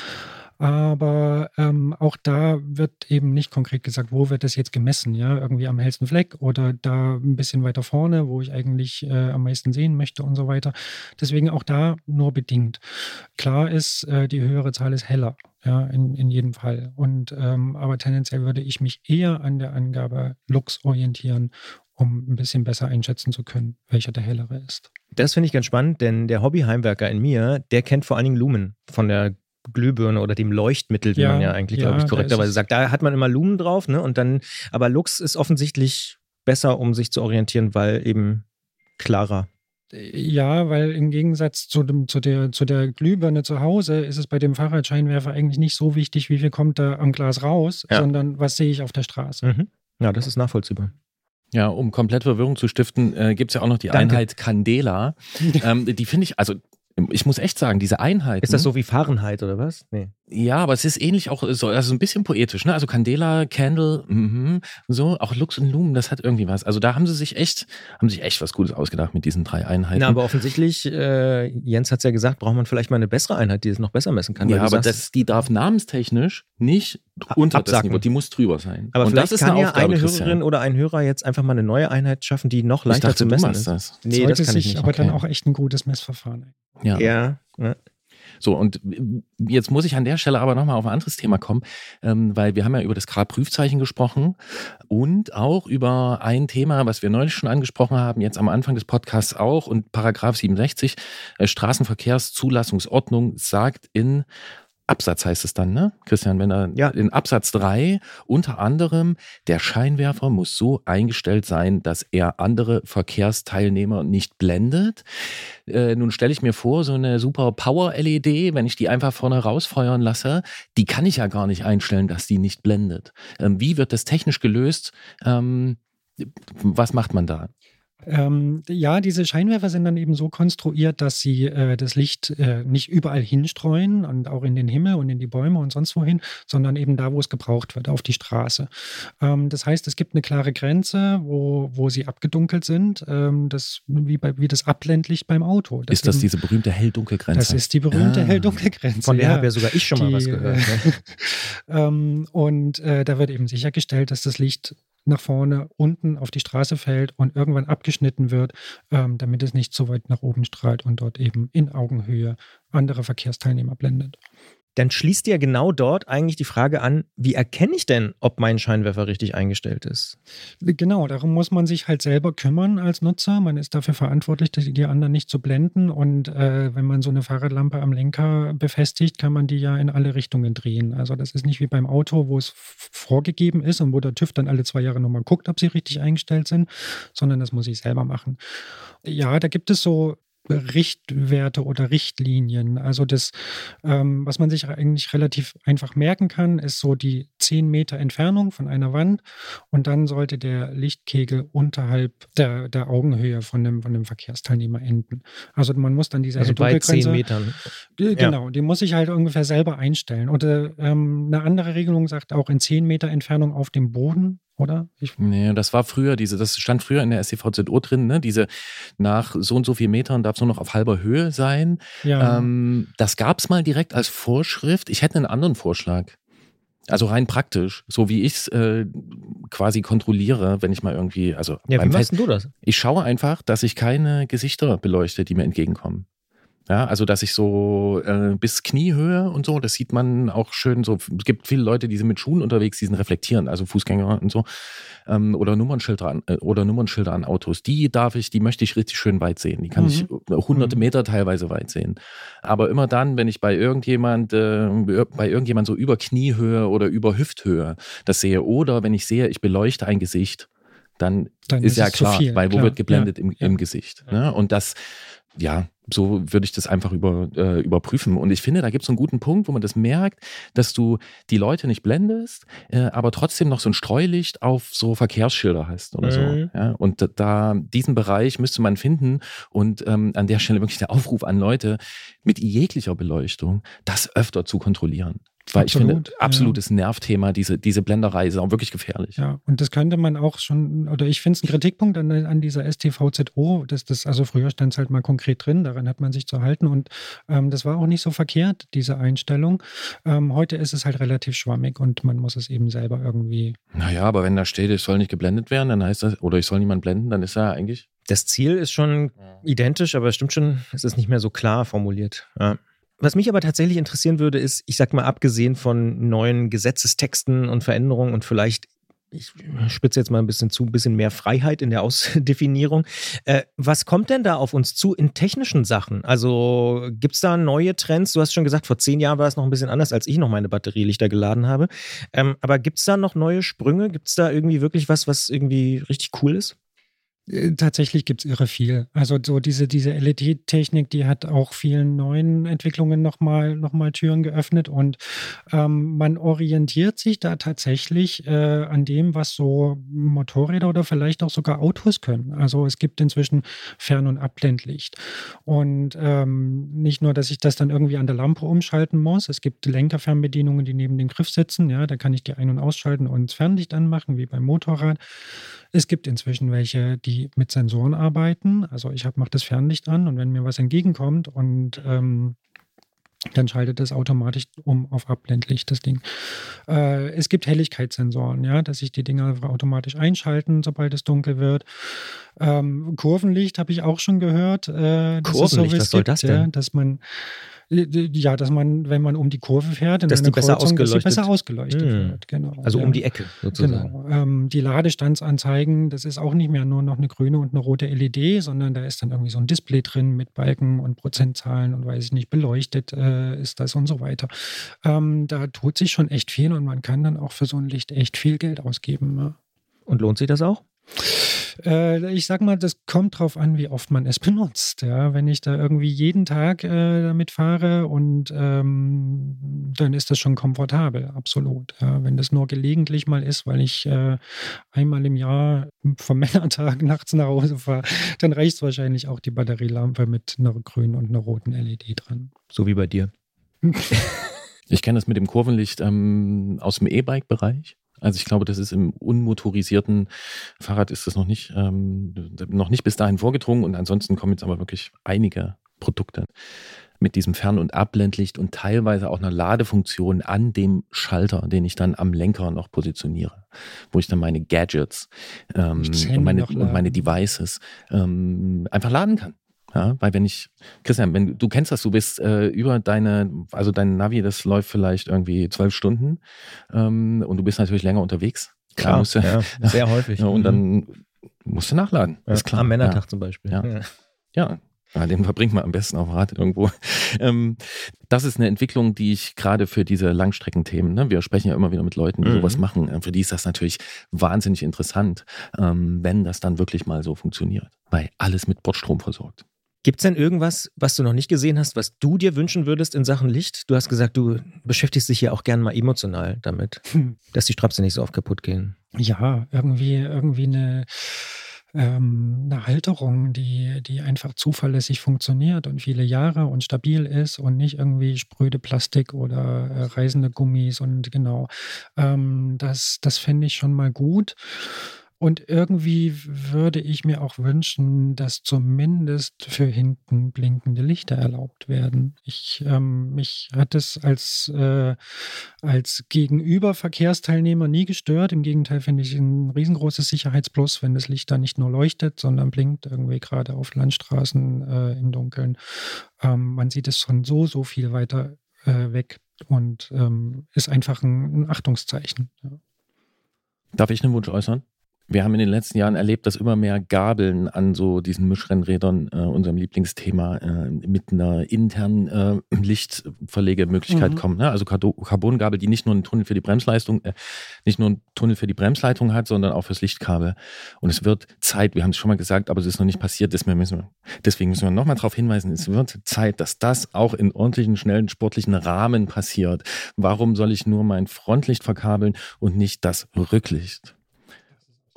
Aber ähm, auch da wird eben nicht konkret gesagt, wo wird das jetzt gemessen, ja, irgendwie am hellsten Fleck oder da ein bisschen weiter vorne, wo ich eigentlich äh, am meisten sehen möchte und so weiter. Deswegen auch da nur bedingt. Klar ist, äh, die höhere Zahl ist heller, ja, in, in jedem Fall. Und ähm, aber tendenziell würde ich mich eher an der Angabe Lux orientieren, um ein bisschen besser einschätzen zu können, welcher der hellere ist. Das finde ich ganz spannend, denn der Hobbyheimwerker in mir, der kennt vor allen Dingen Lumen von der Glühbirne oder dem Leuchtmittel, wie Ja, man ja eigentlich, ja, glaube ich, korrekterweise sagt. Da hat man immer Lumen drauf, ne? Und dann, aber Lux ist offensichtlich besser, um sich zu orientieren, weil eben klarer. Ja, weil im Gegensatz zu, dem, zu, der, zu der Glühbirne zu Hause ist es bei dem Fahrradscheinwerfer eigentlich nicht so wichtig, wie viel kommt da am Glas raus, Ja. sondern was sehe ich auf der Straße. Mhm. Ja, das ist nachvollziehbar. Ja, um komplett Verwirrung zu stiften, äh, gibt es ja auch noch die Danke. Einheit Candela. ähm, die finde ich, also ich muss echt sagen, diese Einheit. Ist das so wie Fahrenheit oder was? Nee. Ja, aber es ist ähnlich auch so, also ein bisschen poetisch, ne? Also Candela, Candle, mhm, so, auch Lux und Lumen, das hat irgendwie was. Also da haben sie sich echt, haben sich echt was Gutes ausgedacht mit diesen drei Einheiten. Na, aber offensichtlich, äh, Jens hat es ja gesagt, braucht man vielleicht mal eine bessere Einheit, die es noch besser messen kann. ja, aber sagst- das, die darf namenstechnisch nicht unter das absacken. Niveau, die muss drüber sein. aber und vielleicht das ist kann eine ja Aufgabe, eine Christian. Hörerin oder ein Hörer jetzt einfach mal eine neue Einheit schaffen, die noch Ich leichter dachte, zu du messen machst ist. das. Nee, Sollte das kann ich sich nicht. aber dann okay. auch echt ein gutes Messverfahren. Ja. Ja, ja. So, und jetzt muss ich an der Stelle aber nochmal auf ein anderes Thema kommen, ähm, weil wir haben ja über das Grad-Prüfzeichen gesprochen und auch über ein Thema, was wir neulich schon angesprochen haben, jetzt am Anfang des Podcasts auch. Und Paragraph 67 äh, Straßenverkehrszulassungsordnung sagt in Absatz heißt es dann, ne? Christian, wenn er Ja. in Absatz 3 unter anderem, der Scheinwerfer muss so eingestellt sein, dass er andere Verkehrsteilnehmer nicht blendet. Äh, nun stelle ich mir vor, so eine super Power-LED, wenn ich die einfach vorne rausfeuern lasse, die kann ich ja gar nicht einstellen, dass die nicht blendet. Ähm, wie wird das technisch gelöst? Ähm, was macht man da? Ähm, ja, diese Scheinwerfer sind dann eben so konstruiert, dass sie äh, das Licht äh, nicht überall hinstreuen und auch in den Himmel und in die Bäume und sonst wohin, sondern eben da, wo es gebraucht wird, auf die Straße. Ähm, das heißt, es gibt eine klare Grenze, wo, wo sie abgedunkelt sind, ähm, das, wie, bei, wie das Abblendlicht beim Auto. ist das eben- diese berühmte Hell-Dunkel-Grenze? Das ist die berühmte Ah. Hell-Dunkel-Grenze. Von der ja. habe ja sogar ich schon mal Die, was gehört. Ne? ähm, und äh, da wird eben sichergestellt, dass das Licht nach vorne, unten auf die Straße fällt und irgendwann abgeschnitten wird, ähm, damit es nicht so weit nach oben strahlt und dort eben in Augenhöhe andere Verkehrsteilnehmer blendet. Dann schließt ja genau dort eigentlich die Frage an, wie erkenne ich denn, ob mein Scheinwerfer richtig eingestellt ist? Genau, darum muss man sich halt selber kümmern als Nutzer. Man ist dafür verantwortlich, die anderen nicht zu blenden. Und äh, wenn man so eine Fahrradlampe am Lenker befestigt, kann man die ja in alle Richtungen drehen. Also das ist nicht wie beim Auto, wo es vorgegeben ist und wo der TÜV dann alle zwei Jahre nochmal guckt, ob sie richtig eingestellt sind, sondern das muss ich selber machen. Ja, da gibt es so Richtwerte oder Richtlinien. Also das, ähm, was man sich eigentlich relativ einfach merken kann, ist so die 10 Meter Entfernung von einer Wand und dann sollte der Lichtkegel unterhalb der, der Augenhöhe von dem, von dem Verkehrsteilnehmer enden. Also man muss dann diese Also bei 10 Dunkelgrenze- Metern. die- Genau, die muss ich halt ungefähr selber einstellen. Oder ähm, eine andere Regelung sagt auch in 10 Meter Entfernung auf dem Boden, oder? Ich, Nee, das war früher, diese, das stand früher in der SCVZO drin, ne? Diese nach so und so viel Metern darf es nur noch auf halber Höhe sein. ja, Ähm, das gab es mal direkt als Vorschrift. Ich hätte einen anderen Vorschlag. Also rein praktisch, so wie ich es äh, quasi kontrolliere, wenn ich mal irgendwie, also Ja, wie beim machst Fest, du das? ich schaue einfach, dass ich keine Gesichter beleuchte, die mir entgegenkommen. Ja, also dass ich so äh, bis Kniehöhe und so, das sieht man auch schön so. Es gibt viele Leute, die sind mit Schuhen unterwegs, die sind reflektieren, also Fußgänger und so. Ähm, oder Nummernschilder an, äh, oder Nummernschilder an Autos. Die darf ich, die möchte ich richtig schön weit sehen. Die kann Mhm. ich hunderte Mhm. Meter teilweise weit sehen. Aber immer dann, wenn ich bei irgendjemand, äh, bei irgendjemand so über Kniehöhe oder über Hüfthöhe das sehe, oder wenn ich sehe, ich beleuchte ein Gesicht, dann dann ist, ja es zu klar, viel, weil wo klar. wird geblendet im, ja. im Gesicht. Ne? Und das, ja, so würde ich das einfach über, äh, überprüfen. Und ich finde, da gibt es einen guten Punkt, wo man das merkt, dass du die Leute nicht blendest, äh, aber trotzdem noch so ein Streulicht auf so Verkehrsschilder hast oder Mhm. so. Ja? Und da- da diesen Bereich müsste man finden und ähm, an der Stelle wirklich der Aufruf an Leute, mit jeglicher Beleuchtung das öfter zu kontrollieren. Weil ich Absolut, finde, ja. absolutes Nervthema, diese, diese Blenderei ist auch wirklich gefährlich. Ja, und das könnte man auch schon, oder ich finde es ein Kritikpunkt an, an dieser STVZO, dass das, also früher stand es halt mal konkret drin, daran hat man sich zu halten und ähm, das war auch nicht so verkehrt, diese Einstellung. Ähm, heute ist es halt relativ schwammig und man muss es eben selber irgendwie. Naja, aber wenn da steht, ich soll nicht geblendet werden, dann heißt das, oder ich soll niemand blenden, dann ist ja eigentlich. Das Ziel ist schon identisch, aber es stimmt schon, es ist nicht mehr so klar formuliert. Ja. Was mich aber tatsächlich interessieren würde, ist, ich sag mal, abgesehen von neuen Gesetzestexten und Veränderungen und vielleicht, ich spitze jetzt mal ein bisschen zu, ein bisschen mehr Freiheit in der Ausdefinierung. Äh, was kommt denn da auf uns zu in technischen Sachen? Also gibt es da neue Trends? Du hast schon gesagt, vor zehn Jahren war es noch ein bisschen anders, als ich noch meine Batterielichter geladen habe. Ähm, aber gibt es da noch neue Sprünge? Gibt es da irgendwie wirklich was, was irgendwie richtig cool ist? Äh, tatsächlich gibt es irre viel. Also so diese, diese LED-Technik, die hat auch vielen neuen Entwicklungen nochmal noch mal Türen geöffnet und ähm, man orientiert sich da tatsächlich äh, an dem, was so Motorräder oder vielleicht auch sogar Autos können. Also es gibt inzwischen Fern- und Abblendlicht. Und ähm, nicht nur, dass ich das dann irgendwie an der Lampe umschalten muss, es gibt Lenkerfernbedienungen, die neben dem Griff sitzen, ja, da kann ich die ein- und ausschalten und das Fernlicht anmachen, wie beim Motorrad. Es gibt inzwischen welche, die mit Sensoren arbeiten. Also ich mache das Fernlicht an und wenn mir was entgegenkommt und ähm, dann schaltet es automatisch um auf Abblendlicht, das Ding. Äh, es gibt Helligkeitssensoren, ja, dass sich die Dinger automatisch einschalten, sobald es dunkel wird. Ähm, Kurvenlicht habe ich auch schon gehört. Äh, Kurvenlicht, so, was soll gibt, das denn? Ja, dass man ja, dass man, wenn man um die Kurve fährt, in dass die besser Kreuzung, ausgeleuchtet, dass besser ausgeleuchtet hm. wird. Genau. Also ja. um die Ecke sozusagen. Genau. Ähm, die Ladestandsanzeigen, das ist auch nicht mehr nur noch eine grüne und eine rote LED, sondern da ist dann irgendwie so ein Display drin mit Balken und Prozentzahlen und weiß ich nicht, beleuchtet äh, ist das und so weiter. Ähm, da tut sich schon echt viel und man kann dann auch für so ein Licht echt viel Geld ausgeben. Ja. Und lohnt sich das auch? Äh, ich sag mal, das kommt drauf an, wie oft man es benutzt. Ja, wenn ich da irgendwie jeden Tag äh, damit fahre und ähm, dann ist das schon komfortabel, absolut. Ja, wenn das nur gelegentlich mal ist, weil ich äh, einmal im Jahr vom Männertag nachts nach Hause fahre, dann reicht es wahrscheinlich auch die Batterielampe mit einer grünen und einer roten LED dran. So wie bei dir. Ich kenne das mit dem Kurvenlicht ähm, aus dem E-Bike-Bereich. Also ich glaube, das ist im unmotorisierten Fahrrad ist das noch nicht, ähm, noch nicht bis dahin vorgedrungen und ansonsten kommen jetzt aber wirklich einige Produkte mit diesem Fern- und Abblendlicht und teilweise auch einer Ladefunktion an dem Schalter, den ich dann am Lenker noch positioniere, wo ich dann meine Gadgets ähm, und, meine, und meine Devices ähm, einfach laden kann. Ja, weil wenn ich, Christian, wenn du kennst das, du bist äh, über deine, also dein Navi, das läuft vielleicht irgendwie zwölf Stunden ähm, und du bist natürlich länger unterwegs. Klar, musst du, ja, sehr häufig. Ja, und dann musst du nachladen. Ja, ist klar. Am Männertag zum Beispiel. Ja. ja. Ja, den verbringt man am besten auf dem Rad irgendwo. Ähm, das ist eine Entwicklung, die ich gerade für diese Langstreckenthemen, ne, wir sprechen ja immer wieder mit Leuten, die mhm. sowas machen, äh, für die ist das natürlich wahnsinnig interessant, ähm, wenn das dann wirklich mal so funktioniert, weil alles mit Bordstrom versorgt. Gibt es denn irgendwas, was du noch nicht gesehen hast, was du dir wünschen würdest in Sachen Licht? Du hast gesagt, du beschäftigst dich ja auch gerne mal emotional damit, hm. dass die Strapse nicht so oft kaputt gehen. Ja, irgendwie, irgendwie eine, ähm, eine Halterung, die, die einfach zuverlässig funktioniert und viele Jahre und stabil ist und nicht irgendwie spröde Plastik oder äh, reisende Gummis und genau. Ähm, das das fände ich schon mal gut. Und irgendwie würde ich mir auch wünschen, dass zumindest für hinten blinkende Lichter erlaubt werden. Ich, ähm, mich hat es als, äh, als Gegenüber-Verkehrsteilnehmer nie gestört. Im Gegenteil finde ich ein riesengroßes Sicherheitsplus, wenn das Licht da nicht nur leuchtet, sondern blinkt, irgendwie gerade auf Landstraßen äh, im Dunkeln. Ähm, man sieht es schon so, so viel weiter äh, weg und ähm, ist einfach ein, ein Achtungszeichen. Ja. Darf ich einen Wunsch äußern? Wir haben in den letzten Jahren erlebt, dass immer mehr Gabeln an so diesen Mischrennrädern, äh, unserem Lieblingsthema, äh, mit einer internen äh, Lichtverlegemöglichkeit mhm. kommen. Ne? Also Carbongabel, die nicht nur einen Tunnel für die Bremsleistung, äh, nicht nur einen Tunnel für die Bremsleitung hat, sondern auch fürs Lichtkabel. Und es wird Zeit, wir haben es schon mal gesagt, aber es ist noch nicht passiert, deswegen müssen wir, deswegen müssen wir nochmal darauf hinweisen, es wird Zeit, dass das auch in ordentlichen, schnellen, sportlichen Rahmen passiert. Warum soll ich nur mein Frontlicht verkabeln und nicht das Rücklicht?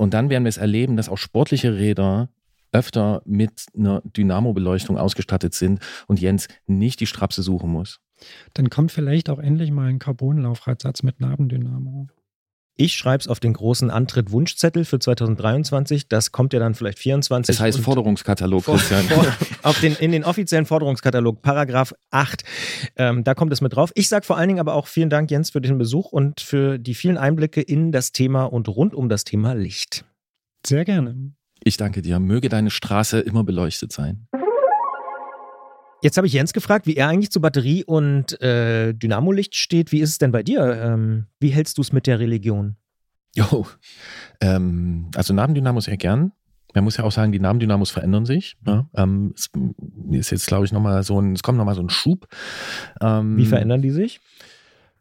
Und dann werden wir es erleben, dass auch sportliche Räder öfter mit einer Dynamo-Beleuchtung ausgestattet sind und Jens nicht die Strapse suchen muss. Dann kommt vielleicht auch endlich mal ein Carbonlaufradsatz mit Nabendynamo. Ich schreibe es auf den großen Antritt-Wunschzettel für 2023. Das kommt ja dann vielleicht 24. Das heißt Forderungskatalog, vor, Christian. Vor, auf den, in den offiziellen Forderungskatalog, Paragraph 8. Ähm, da kommt es mit drauf. Ich sage vor allen Dingen aber auch vielen Dank, Jens, für den Besuch und für die vielen Einblicke in das Thema und rund um das Thema Licht. Sehr gerne. Ich danke dir. Möge deine Straße immer beleuchtet sein. Jetzt habe ich Jens gefragt, wie er eigentlich zu Batterie und äh, Dynamolicht steht. Wie ist es denn bei dir? Ähm, wie hältst du es mit der Religion? Jo, ähm, also Nabendynamos eher gern. Man muss ja auch sagen, die Nabendynamos verändern sich. Ja? Ähm, es ist jetzt, glaube ich, nochmal so ein, es kommt nochmal so ein Schub. Ähm, wie verändern die sich?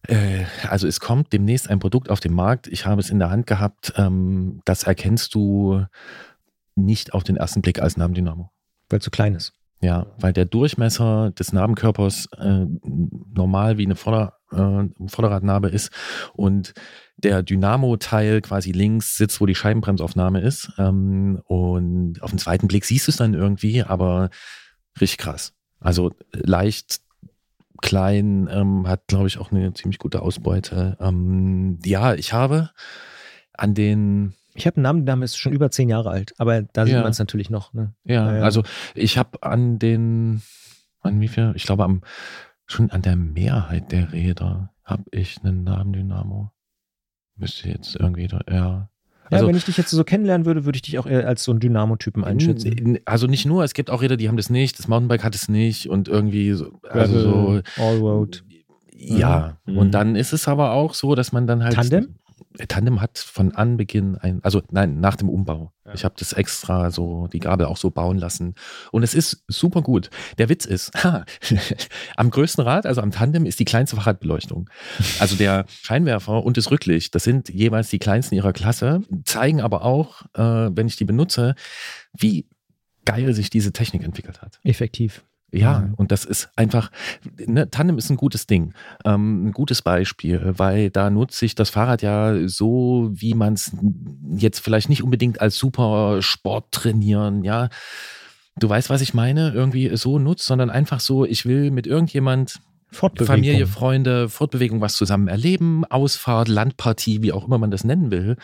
Äh, also es kommt demnächst ein Produkt auf den Markt. Ich habe es in der Hand gehabt. Ähm, das erkennst du nicht auf den ersten Blick als Nabendynamo. Weil es zu klein ist. Ja, weil der Durchmesser des Narbenkörpers äh, normal wie eine Vorder, äh, Vorderradnarbe ist und der Dynamo-Teil quasi links sitzt, wo die Scheibenbremsaufnahme ist. Ähm, und auf den zweiten Blick siehst du es dann irgendwie, aber richtig krass. Also leicht klein, ähm, hat, glaube ich, auch eine ziemlich gute Ausbeute. Ähm, ja, ich habe an den Ich habe einen Namen, der Name ist schon über zehn Jahre alt, aber da sieht Ja. man es natürlich noch. Ne? Ja, Ja, also ich habe an den, an wie viel? Ich glaube, am, schon an der Mehrheit der Räder habe ich einen Nabendynamo. Müsste jetzt irgendwie, da, ja. Ja, Also- wenn ich dich jetzt so kennenlernen würde, würde ich dich auch eher als so einen Dynamo-Typen einschätzen. Also nicht nur, es gibt auch Räder, die haben das nicht, das Mountainbike hat es nicht und irgendwie so, also so, Allroad. ja. Mhm. Und dann ist es aber auch so, dass man dann halt. Tandem? Tandem hat von Anbeginn ein, also nein, nach dem Umbau. Ja. Ich habe das extra so, die Gabel auch so bauen lassen. Und es ist super gut. Der Witz ist, ha, am größten Rad, also am Tandem, ist die kleinste Fahrradbeleuchtung. Also der Scheinwerfer und das Rücklicht, das sind jeweils die kleinsten ihrer Klasse, zeigen aber auch, äh, wenn ich die benutze, wie geil sich diese Technik entwickelt hat. Effektiv. Ja, Mhm. und das ist einfach, ne, Tandem ist ein gutes Ding, ähm, ein gutes Beispiel, weil da nutze ich das Fahrrad ja so, wie man es jetzt vielleicht nicht unbedingt als super Sport trainieren, ja. Du weißt, was ich meine, irgendwie so nutzt, sondern einfach so, ich will mit irgendjemand, Fortbewegung. Familie, Freunde, Fortbewegung, was zusammen erleben, Ausfahrt, Landpartie, wie auch immer man das nennen will.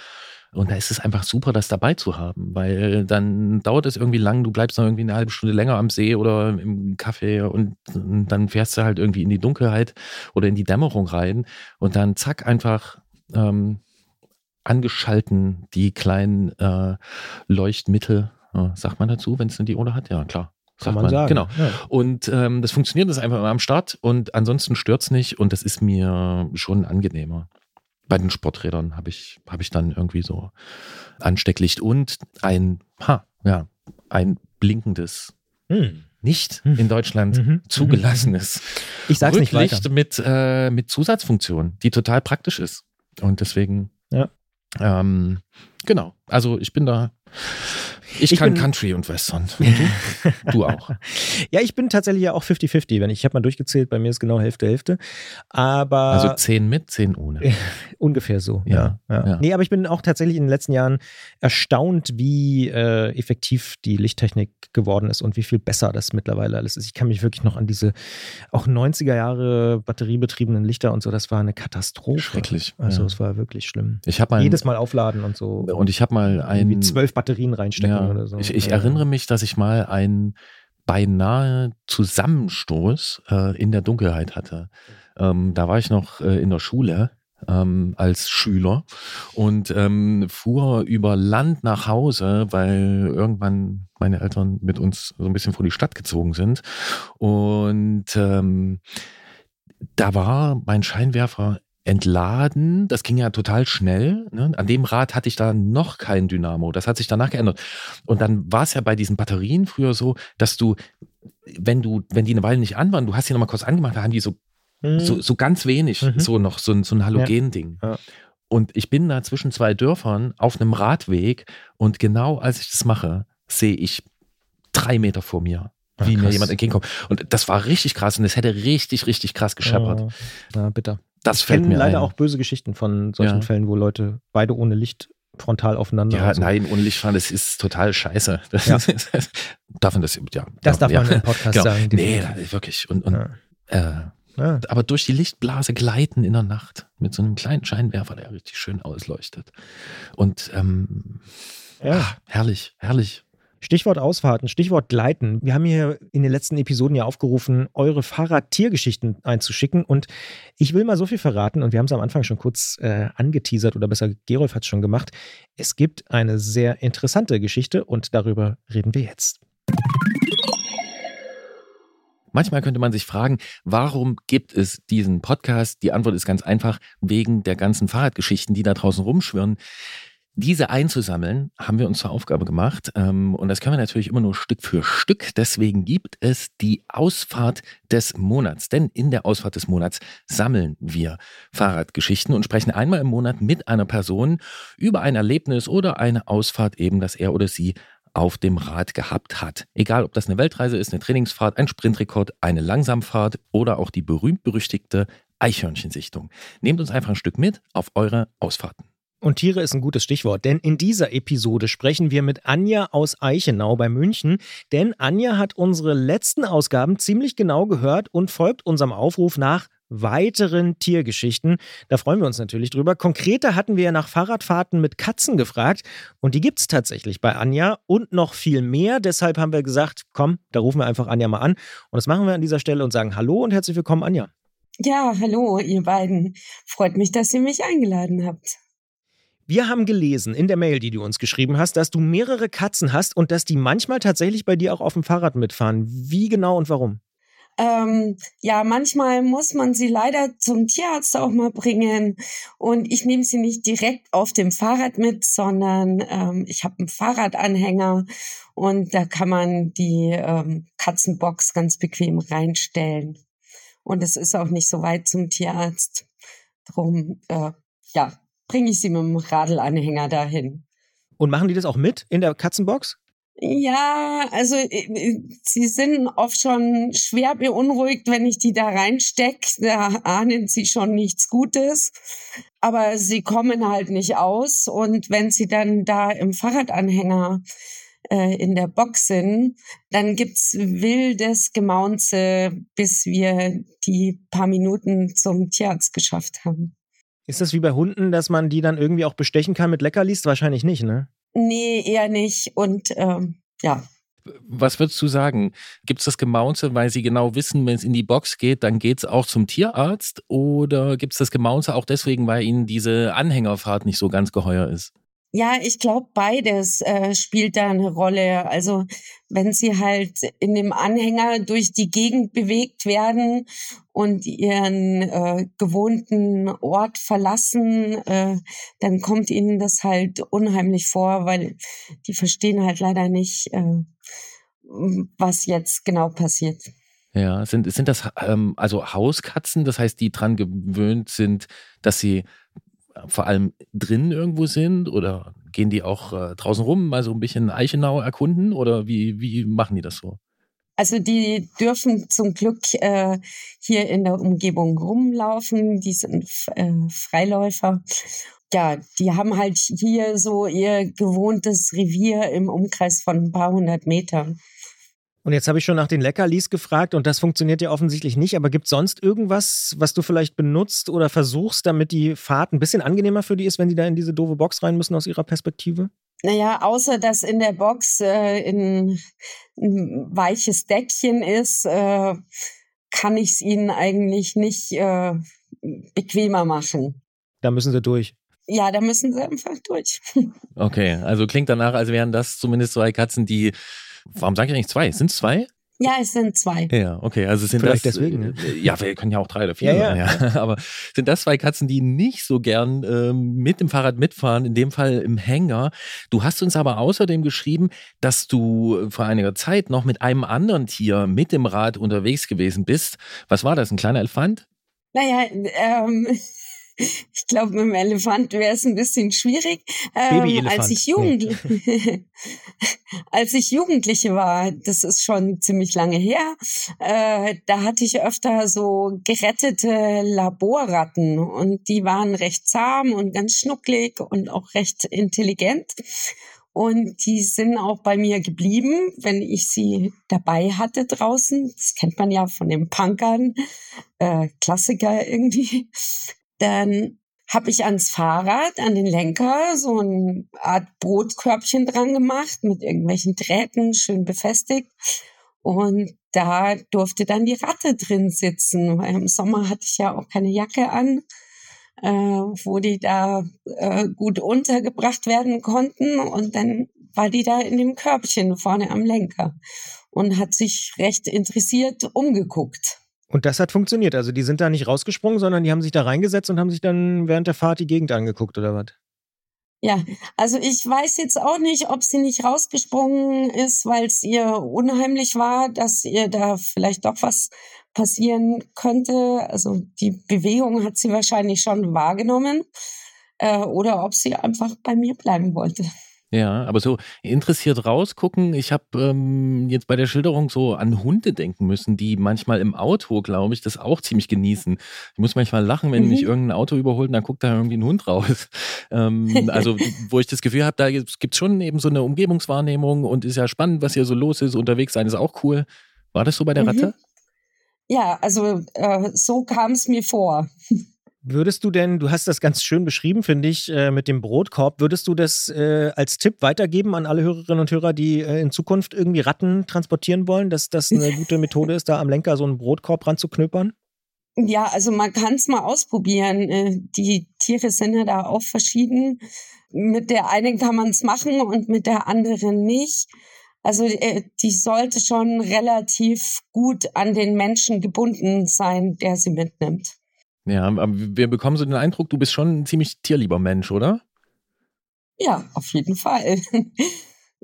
Und da ist es einfach super, das dabei zu haben, weil dann dauert es irgendwie lang, du bleibst noch irgendwie eine halbe Stunde länger am See oder im Café und, dann fährst du halt irgendwie in die Dunkelheit oder in die Dämmerung rein und dann zack einfach ähm, angeschalten die kleinen äh, Leuchtmittel, äh, sagt man dazu, wenn es eine Diode hat? Ja, klar. Kann sagt man sagen. Genau. Ja. Und ähm, das funktioniert, das einfach immer am Start und ansonsten stört's nicht und das ist mir schon angenehmer. Bei den Sporträdern habe ich, hab ich dann irgendwie so Anstecklicht und ein, ha, ja, ein blinkendes, Hm. nicht Hm. in Deutschland Mhm. zugelassenes Ich sag's nicht weiter. Rücklicht mit, äh, mit Zusatzfunktion, die total praktisch ist. Und deswegen, Ja. ähm, genau, also ich bin da, ich, Ich kann bin- Country und Western. Und du? du auch. Ja, ich bin tatsächlich ja auch 50-50. Wenn ich, ich habe mal durchgezählt, bei mir ist genau Hälfte, Hälfte. Aber Also 10 mit, 10 ohne. ungefähr so. Ja, Ja, ja. Nee, aber ich bin auch tatsächlich in den letzten Jahren erstaunt, wie äh, effektiv die Lichttechnik geworden ist und wie viel besser das mittlerweile alles ist. Ich kann mich wirklich noch an diese auch 90er Jahre batteriebetriebenen Lichter und so, das war eine Katastrophe. Schrecklich. Also ja. es war wirklich schlimm. Ich habe mal Jedes Mal aufladen und so. und ich habe mal ein zwölf Batterien reinstecken ja, oder so. Ich, ich Ja. erinnere mich, dass ich mal einen beinahe Zusammenstoß äh, in der Dunkelheit hatte. Ähm, da war ich noch äh, in der Schule ähm, als Schüler und ähm, fuhr über Land nach Hause, weil irgendwann meine Eltern mit uns so ein bisschen vor die Stadt gezogen sind. Und ähm, da war mein Scheinwerfer entladen. Das ging ja total schnell. Ne? An dem Rad hatte ich da noch kein Dynamo. Das hat sich danach geändert. Und dann war es ja bei diesen Batterien früher so, dass du, wenn du, wenn die eine Weile nicht an waren, du hast die nochmal kurz angemacht, da haben die so, Hm. so, so ganz wenig, Mhm. so noch so ein, so ein Halogen-Ding. Ja. Und ich bin da zwischen zwei Dörfern auf einem Radweg und genau als ich das mache, sehe ich drei Meter vor mir, Ah, wie mir krass. jemand entgegenkommt. Und das war richtig krass und es hätte richtig, richtig krass gescheppert. Oh, ja, bitter. Das fällt mir leider ein. auch böse Geschichten von solchen Ja. Fällen, wo Leute beide ohne Licht frontal aufeinander. Ja, so. nein, ohne Lichtfahren, das ist total scheiße. Das Ja. ist, darf man das, ja. Das darf ja. man im Podcast Genau. sagen. Nee, definitiv. wirklich. Und, und äh, aber durch die Lichtblase gleiten in der Nacht mit so einem kleinen Scheinwerfer, der richtig schön ausleuchtet. Und ähm, Ja. ah, herrlich, herrlich. Stichwort Ausfahrten, Stichwort Gleiten. Wir haben hier in den letzten Episoden ja aufgerufen, eure Fahrradtiergeschichten einzuschicken. Und ich will mal so viel verraten, und wir haben es am Anfang schon kurz äh, angeteasert, oder besser, Gerolf hat es schon gemacht. Es gibt eine sehr interessante Geschichte und darüber reden wir jetzt. Manchmal könnte man sich fragen, warum gibt es diesen Podcast? Die Antwort ist ganz einfach, wegen der ganzen Fahrradgeschichten, die da draußen rumschwirren. Diese einzusammeln, haben wir uns zur Aufgabe gemacht. ähm, Und das können wir natürlich immer nur Stück für Stück. Deswegen gibt es die Ausfahrt des Monats. Denn in der Ausfahrt des Monats sammeln wir Fahrradgeschichten und sprechen einmal im Monat mit einer Person über ein Erlebnis oder eine Ausfahrt eben, das er oder sie auf dem Rad gehabt hat. Egal, ob das eine Weltreise ist, eine Trainingsfahrt, ein Sprintrekord, eine Langsamfahrt oder auch die berühmt-berüchtigte Eichhörnchensichtung. Nehmt uns einfach ein Stück mit auf eure Ausfahrten. Und Tiere ist ein gutes Stichwort, denn in dieser Episode sprechen wir mit Anja aus Eichenau bei München. Denn Anja hat unsere letzten Ausgaben ziemlich genau gehört und folgt unserem Aufruf nach weiteren Tiergeschichten. Da freuen wir uns natürlich drüber. Konkreter hatten wir nach Fahrradfahrten mit Katzen gefragt und die gibt es tatsächlich bei Anja und noch viel mehr. Deshalb haben wir gesagt, komm, da rufen wir einfach Anja mal an. Und das machen wir an dieser Stelle und sagen Hallo und herzlich willkommen, Anja. Ja, hallo, ihr beiden. Freut mich, dass ihr mich eingeladen habt. Wir haben gelesen in der Mail, die du uns geschrieben hast, dass du mehrere Katzen hast und dass die manchmal tatsächlich bei dir auch auf dem Fahrrad mitfahren. Wie genau und warum? Ähm, ja, manchmal muss man sie leider zum Tierarzt auch mal bringen. Und ich nehme sie nicht direkt auf dem Fahrrad mit, sondern ähm, ich habe einen Fahrradanhänger und da kann man die ähm, Katzenbox ganz bequem reinstellen. Und es ist auch nicht so weit zum Tierarzt. Drum, äh, ja, bringe ich sie mit dem Radlanhänger dahin. Und machen die das auch mit in der Katzenbox? Ja, also äh, äh, sie sind oft schon schwer beunruhigt, wenn ich die da reinstecke. Da ahnen sie schon nichts Gutes. Aber sie kommen halt nicht aus. Und wenn sie dann da im Fahrradanhänger äh, in der Box sind, dann gibt's wildes Gemaunze, bis wir die paar Minuten zum Tierarzt geschafft haben. Ist das wie bei Hunden, dass man die dann irgendwie auch bestechen kann mit Leckerlis? Wahrscheinlich nicht, ne? Nee, eher nicht. Und ähm, ja. Was würdest du sagen? Gibt es das Gemaunze, weil sie genau wissen, wenn es in die Box geht, dann geht es auch zum Tierarzt? Oder gibt es das Gemaunze auch deswegen, weil ihnen diese Anhängerfahrt nicht so ganz geheuer ist? Ja, ich glaube, beides äh, spielt da eine Rolle. Also wenn sie halt in dem Anhänger durch die Gegend bewegt werden und ihren äh, gewohnten Ort verlassen, äh, dann kommt ihnen das halt unheimlich vor, weil die verstehen halt leider nicht, äh, was jetzt genau passiert. Ja, sind, sind das ähm, also Hauskatzen, das heißt, die dran gewöhnt sind, dass sie vor allem drinnen irgendwo sind oder gehen die auch äh, draußen rum, mal so ein bisschen Eichenau erkunden oder wie, wie machen die das so? Also die dürfen zum Glück äh, hier in der Umgebung rumlaufen, die sind äh, Freiläufer. Ja, die haben halt hier so ihr gewohntes Revier im Umkreis von ein paar hundert Metern. Und jetzt habe ich schon nach den Leckerlis gefragt und das funktioniert ja offensichtlich nicht. Aber gibt es sonst irgendwas, was du vielleicht benutzt oder versuchst, damit die Fahrt ein bisschen angenehmer für die ist, wenn die da in diese doofe Box rein müssen aus ihrer Perspektive? Naja, außer dass in der Box äh, in, ein weiches Deckchen ist, äh, kann ich es ihnen eigentlich nicht äh, bequemer machen. Da müssen sie durch. Ja, da müssen sie einfach durch. Okay, also klingt danach, als wären das zumindest zwei Katzen, die Warum sage ich eigentlich zwei? Sind es zwei? Ja, es sind zwei. Ja, okay. Also sind Vielleicht das, deswegen. Ne? Äh, ja, wir können ja auch drei oder vier ja, ja. ja. Aber sind das zwei Katzen, die nicht so gern ähm, mit dem Fahrrad mitfahren, in dem Fall im Hänger? Du hast uns aber außerdem geschrieben, dass du vor einiger Zeit noch mit einem anderen Tier mit dem Rad unterwegs gewesen bist. Was war das? Ein kleiner Elefant? Naja, ähm, ich glaube, mit dem Elefant wäre es ein bisschen schwierig. Ähm, als ich Jugendliche, nee. als ich Jugendliche war, das ist schon ziemlich lange her, äh, da hatte ich öfter so gerettete Laborratten und die waren recht zahm und ganz schnucklig und auch recht intelligent. Und die sind auch bei mir geblieben, wenn ich sie dabei hatte draußen. Das kennt man ja von den Punkern, äh, Klassiker irgendwie dann habe ich ans Fahrrad, an den Lenker, so eine Art Brotkörbchen dran gemacht mit irgendwelchen Drähten, schön befestigt. Und da durfte dann die Ratte drin sitzen, weil im Sommer hatte ich ja auch keine Jacke an, äh, wo die da äh, gut untergebracht werden konnten. Und dann war die da in dem Körbchen vorne am Lenker und hat sich recht interessiert umgeguckt. Und das hat funktioniert. Also die sind da nicht rausgesprungen, sondern die haben sich da reingesetzt und haben sich dann während der Fahrt die Gegend angeguckt oder was? Ja, also ich weiß jetzt auch nicht, ob sie nicht rausgesprungen ist, weil es ihr unheimlich war, dass ihr da vielleicht doch was passieren könnte. Also die Bewegung hat sie wahrscheinlich schon wahrgenommen. Äh, oder ob sie einfach bei mir bleiben wollte. Ja, aber so interessiert rausgucken. Ich habe ähm, jetzt bei der Schilderung so an Hunde denken müssen, die manchmal im Auto, glaube ich, das auch ziemlich genießen. Ich muss manchmal lachen, wenn mhm. mich irgendein Auto überholt und dann guckt da irgendwie ein Hund raus. Ähm, also, wo ich das Gefühl habe, da gibt es schon eben so eine Umgebungswahrnehmung und ist ja spannend, was hier so los ist. Unterwegs sein ist auch cool. War das so bei der mhm. Ratte? Ja, also äh, so kam es mir vor. Würdest du denn, du hast das ganz schön beschrieben, finde ich, äh, mit dem Brotkorb, würdest du das äh, als Tipp weitergeben an alle Hörerinnen und Hörer, die äh, in Zukunft irgendwie Ratten transportieren wollen, dass das eine gute Methode ist, da am Lenker so einen Brotkorb ranzuknöpern? Ja, also man kann es mal ausprobieren. Äh, die Tiere sind ja da auch verschieden. Mit der einen kann man es machen und mit der anderen nicht. Also äh, die sollte schon relativ gut an den Menschen gebunden sein, der sie mitnimmt. Ja, aber wir bekommen so den Eindruck, du bist schon ein ziemlich tierlieber Mensch, oder? Ja, auf jeden Fall.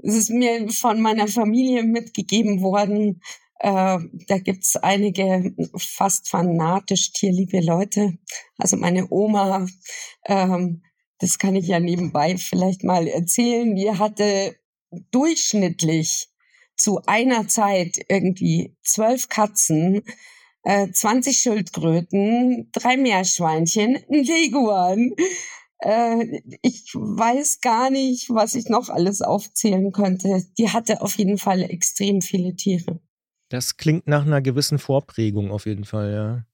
Es ist mir von meiner Familie mitgegeben worden. Äh, da gibt's einige fast fanatisch tierliebe Leute. Also meine Oma, ähm, das kann ich ja nebenbei vielleicht mal erzählen, die hatte durchschnittlich zu einer Zeit irgendwie zwölf Katzen, äh, 20 Schildkröten, drei Meerschweinchen, ein Leguan. Äh, ich weiß gar nicht, was ich noch alles aufzählen könnte. Die hatte auf jeden Fall extrem viele Tiere. Das klingt nach einer gewissen Vorprägung auf jeden Fall,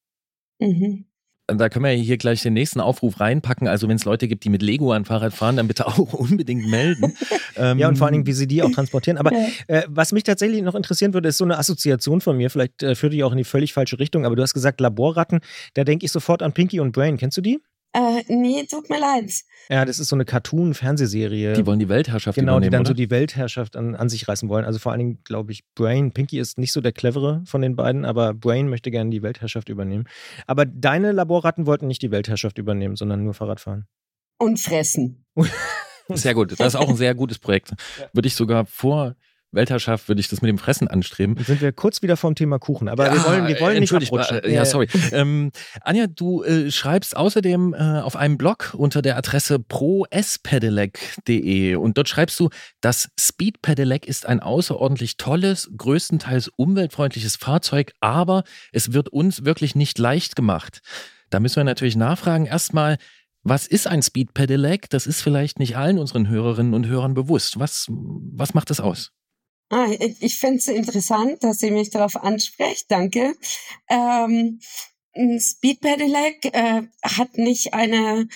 ja. Mhm da können wir hier gleich den nächsten Aufruf reinpacken. Also wenn es Leute gibt, die mit Lego an Fahrrad fahren, dann bitte auch unbedingt melden. ja, und vor allen Dingen, wie sie die auch transportieren. Aber äh, was mich tatsächlich noch interessieren würde, ist so eine Assoziation von mir. Vielleicht äh, führt die auch in die völlig falsche Richtung. Aber du hast gesagt Laborratten. Da denke ich sofort an Pinky und Brain. Kennst du die? Äh, nee, tut mir leid. Ja, das ist so eine Cartoon-Fernsehserie. Die wollen die Weltherrschaft genau, übernehmen. Genau, die dann oder? so die Weltherrschaft an, an sich reißen wollen. Also vor allen Dingen, glaube ich, Brain. Pinky ist nicht so der clevere von den beiden, aber Brain möchte gerne die Weltherrschaft übernehmen. Aber deine Laborratten wollten nicht die Weltherrschaft übernehmen, sondern nur Fahrrad fahren. Und fressen. Sehr gut. Das ist auch ein sehr gutes Projekt. Würde ich sogar vor Weltherrschaft würde ich das mit dem Fressen anstreben. Dann sind wir kurz wieder vom Thema Kuchen, aber ja, wir wollen, wir wollen nicht abrutschen. Äh, ja, sorry. ähm, Anja, du äh, schreibst außerdem äh, auf einem Blog unter der Adresse prospedelec.de und dort schreibst du, das Speed Pedelec ist ein außerordentlich tolles, größtenteils umweltfreundliches Fahrzeug, aber es wird uns wirklich nicht leicht gemacht. Da müssen wir natürlich nachfragen. Erstmal, was ist ein Speed Pedelec? Das ist vielleicht nicht allen unseren Hörerinnen und Hörern bewusst. Was, was macht das aus? Ah, ich finde es interessant, dass Sie mich darauf ansprechen. Danke. Ähm, Speed Pedelec äh, hat nicht eine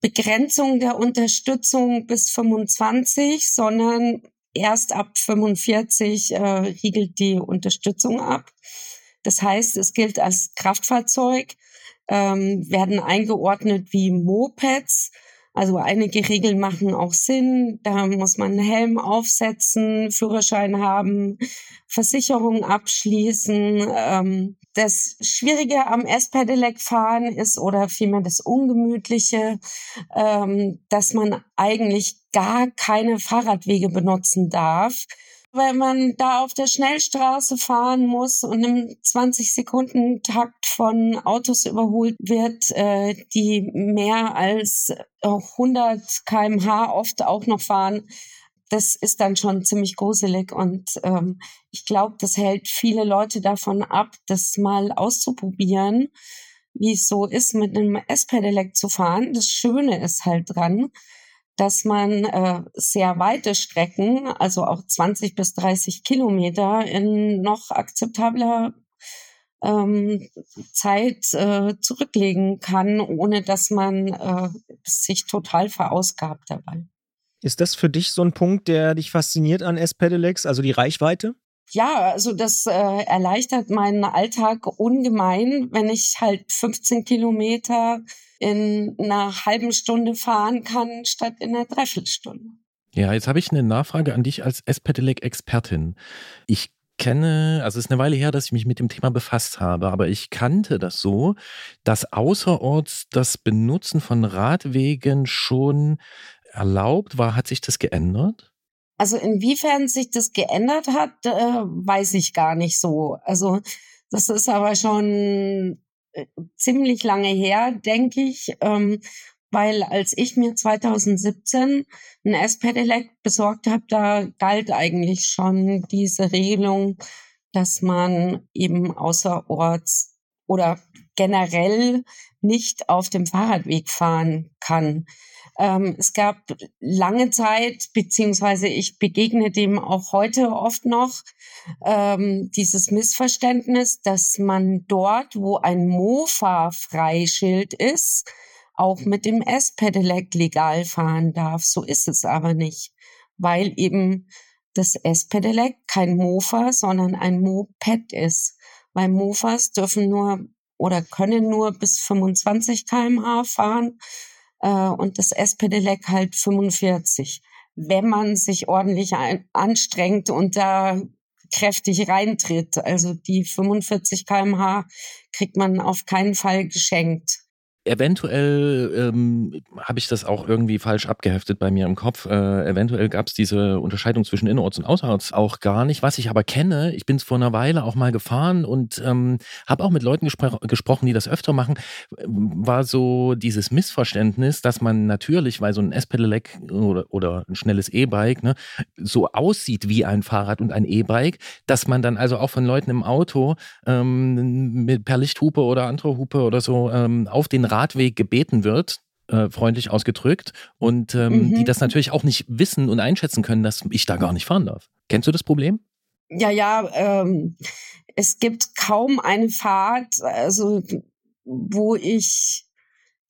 Begrenzung der Unterstützung bis 25, sondern erst ab 45 äh, riegelt die Unterstützung ab. Das heißt, es gilt als Kraftfahrzeug, ähm, werden eingeordnet wie Mopeds also einige Regeln machen auch Sinn. Da muss man einen Helm aufsetzen, Führerschein haben, Versicherung abschließen. Ähm, das Schwierige am S-Pedelec fahren ist oder vielmehr das Ungemütliche, ähm, dass man eigentlich gar keine Fahrradwege benutzen darf wenn man da auf der Schnellstraße fahren muss und im 20-Sekunden-Takt von Autos überholt wird, äh, die mehr als 100 äh, kmh oft auch noch fahren, das ist dann schon ziemlich gruselig. Und ähm, ich glaube, das hält viele Leute davon ab, das mal auszuprobieren, wie es so ist, mit einem S-Pedelec zu fahren. Das Schöne ist halt dran, dass man äh, sehr weite Strecken, also auch 20 bis 30 Kilometer in noch akzeptabler ähm, Zeit äh, zurücklegen kann, ohne dass man äh, sich total verausgabt dabei. Ist das für dich so ein Punkt, der dich fasziniert an S-Pedelecs, also die Reichweite? Ja, also das äh, erleichtert meinen Alltag ungemein, wenn ich halt 15 Kilometer in einer halben Stunde fahren kann, statt in einer Dreiviertelstunde. Ja, jetzt habe ich eine Nachfrage an dich als S-Pedelec-Expertin. Ich kenne, also es ist eine Weile her, dass ich mich mit dem Thema befasst habe, aber ich kannte das so, dass außerorts das Benutzen von Radwegen schon erlaubt war. Hat sich das geändert? Also inwiefern sich das geändert hat, äh, weiß ich gar nicht so. Also das ist aber schon ziemlich lange her, denke ich. Ähm, weil als ich mir 2017 ein S-Pedelec besorgt habe, da galt eigentlich schon diese Regelung, dass man eben außerorts oder generell nicht auf dem Fahrradweg fahren kann. Ähm, es gab lange Zeit, beziehungsweise ich begegne dem auch heute oft noch, ähm, dieses Missverständnis, dass man dort, wo ein Mofa-Freischild ist, auch mit dem S-Pedelec legal fahren darf. So ist es aber nicht, weil eben das S-Pedelec kein Mofa, sondern ein Moped ist. Weil Mofas dürfen nur oder können nur bis 25 kmh fahren äh, und das S-Pedelec halt 45. Wenn man sich ordentlich anstrengt und da kräftig reintritt. Also die 45 kmh kriegt man auf keinen Fall geschenkt. Eventuell ähm, habe ich das auch irgendwie falsch abgeheftet bei mir im Kopf. Äh, eventuell gab es diese Unterscheidung zwischen Innerorts und Außerorts auch gar nicht. Was ich aber kenne, ich bin es vor einer Weile auch mal gefahren und ähm, habe auch mit Leuten gespro gesprochen, die das öfter machen, war so dieses Missverständnis, dass man natürlich, weil so ein S-Pedelec oder, oder ein schnelles E-Bike ne, so aussieht wie ein Fahrrad und ein E-Bike, dass man dann also auch von Leuten im Auto ähm, mit per Lichthupe oder andere Hupe oder so ähm, auf den Radweg gebeten wird, äh, freundlich ausgedrückt, und ähm, mhm. die das natürlich auch nicht wissen und einschätzen können, dass ich da gar nicht fahren darf. Kennst du das Problem? Ja, ja, ähm, es gibt kaum eine Fahrt, also wo ich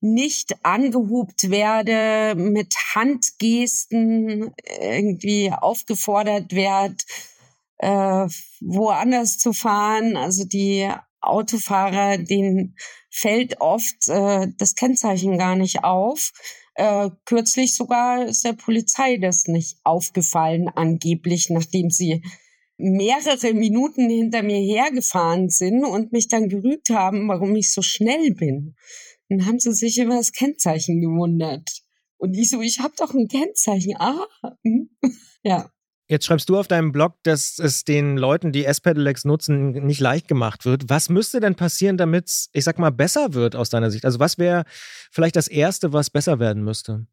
nicht angehupt werde, mit Handgesten irgendwie aufgefordert werde, äh, woanders zu fahren. Also die Autofahrer, denen fällt oft äh, das Kennzeichen gar nicht auf. Äh, kürzlich sogar ist der Polizei das nicht aufgefallen, angeblich, nachdem sie mehrere Minuten hinter mir hergefahren sind und mich dann gerügt haben, warum ich so schnell bin. Dann haben sie sich über das Kennzeichen gewundert. Und ich so, ich habe doch ein Kennzeichen. Ah, hm. ja. Jetzt schreibst du auf deinem Blog, dass es den Leuten, die S-Pedelecs nutzen, nicht leicht gemacht wird. Was müsste denn passieren, damit es, ich sag mal, besser wird aus deiner Sicht? Also was wäre vielleicht das Erste, was besser werden müsste?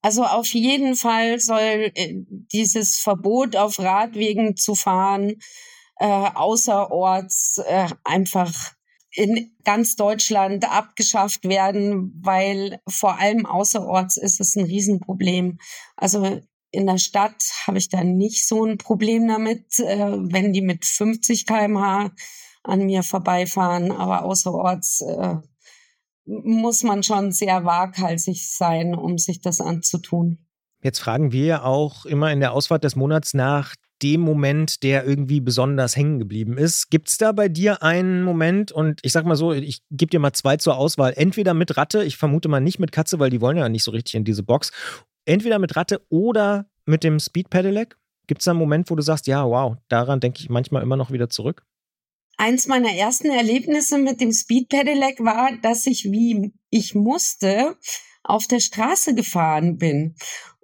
Also auf jeden Fall soll äh, dieses Verbot auf Radwegen zu fahren äh, außerorts äh, einfach in ganz Deutschland abgeschafft werden, weil vor allem außerorts ist es ein Riesenproblem. Also in der Stadt habe ich da nicht so ein Problem damit, äh, wenn die mit 50 km/h an mir vorbeifahren, aber außerorts äh, muss man schon sehr waghalsig sein, um sich das anzutun. Jetzt fragen wir auch immer in der Ausfahrt des Monats nach dem Moment, der irgendwie besonders hängen geblieben ist. Gibt es da bei dir einen Moment und ich sag mal so, ich gebe dir mal zwei zur Auswahl. Entweder mit Ratte, ich vermute mal nicht mit Katze, weil die wollen ja nicht so richtig in diese Box entweder mit Ratte oder mit dem Speed Pedelec? Gibt es da einen Moment, wo du sagst, ja, wow, daran denke ich manchmal immer noch wieder zurück? Eins meiner ersten Erlebnisse mit dem Speed Pedelec war, dass ich wie ich musste auf der Straße gefahren bin.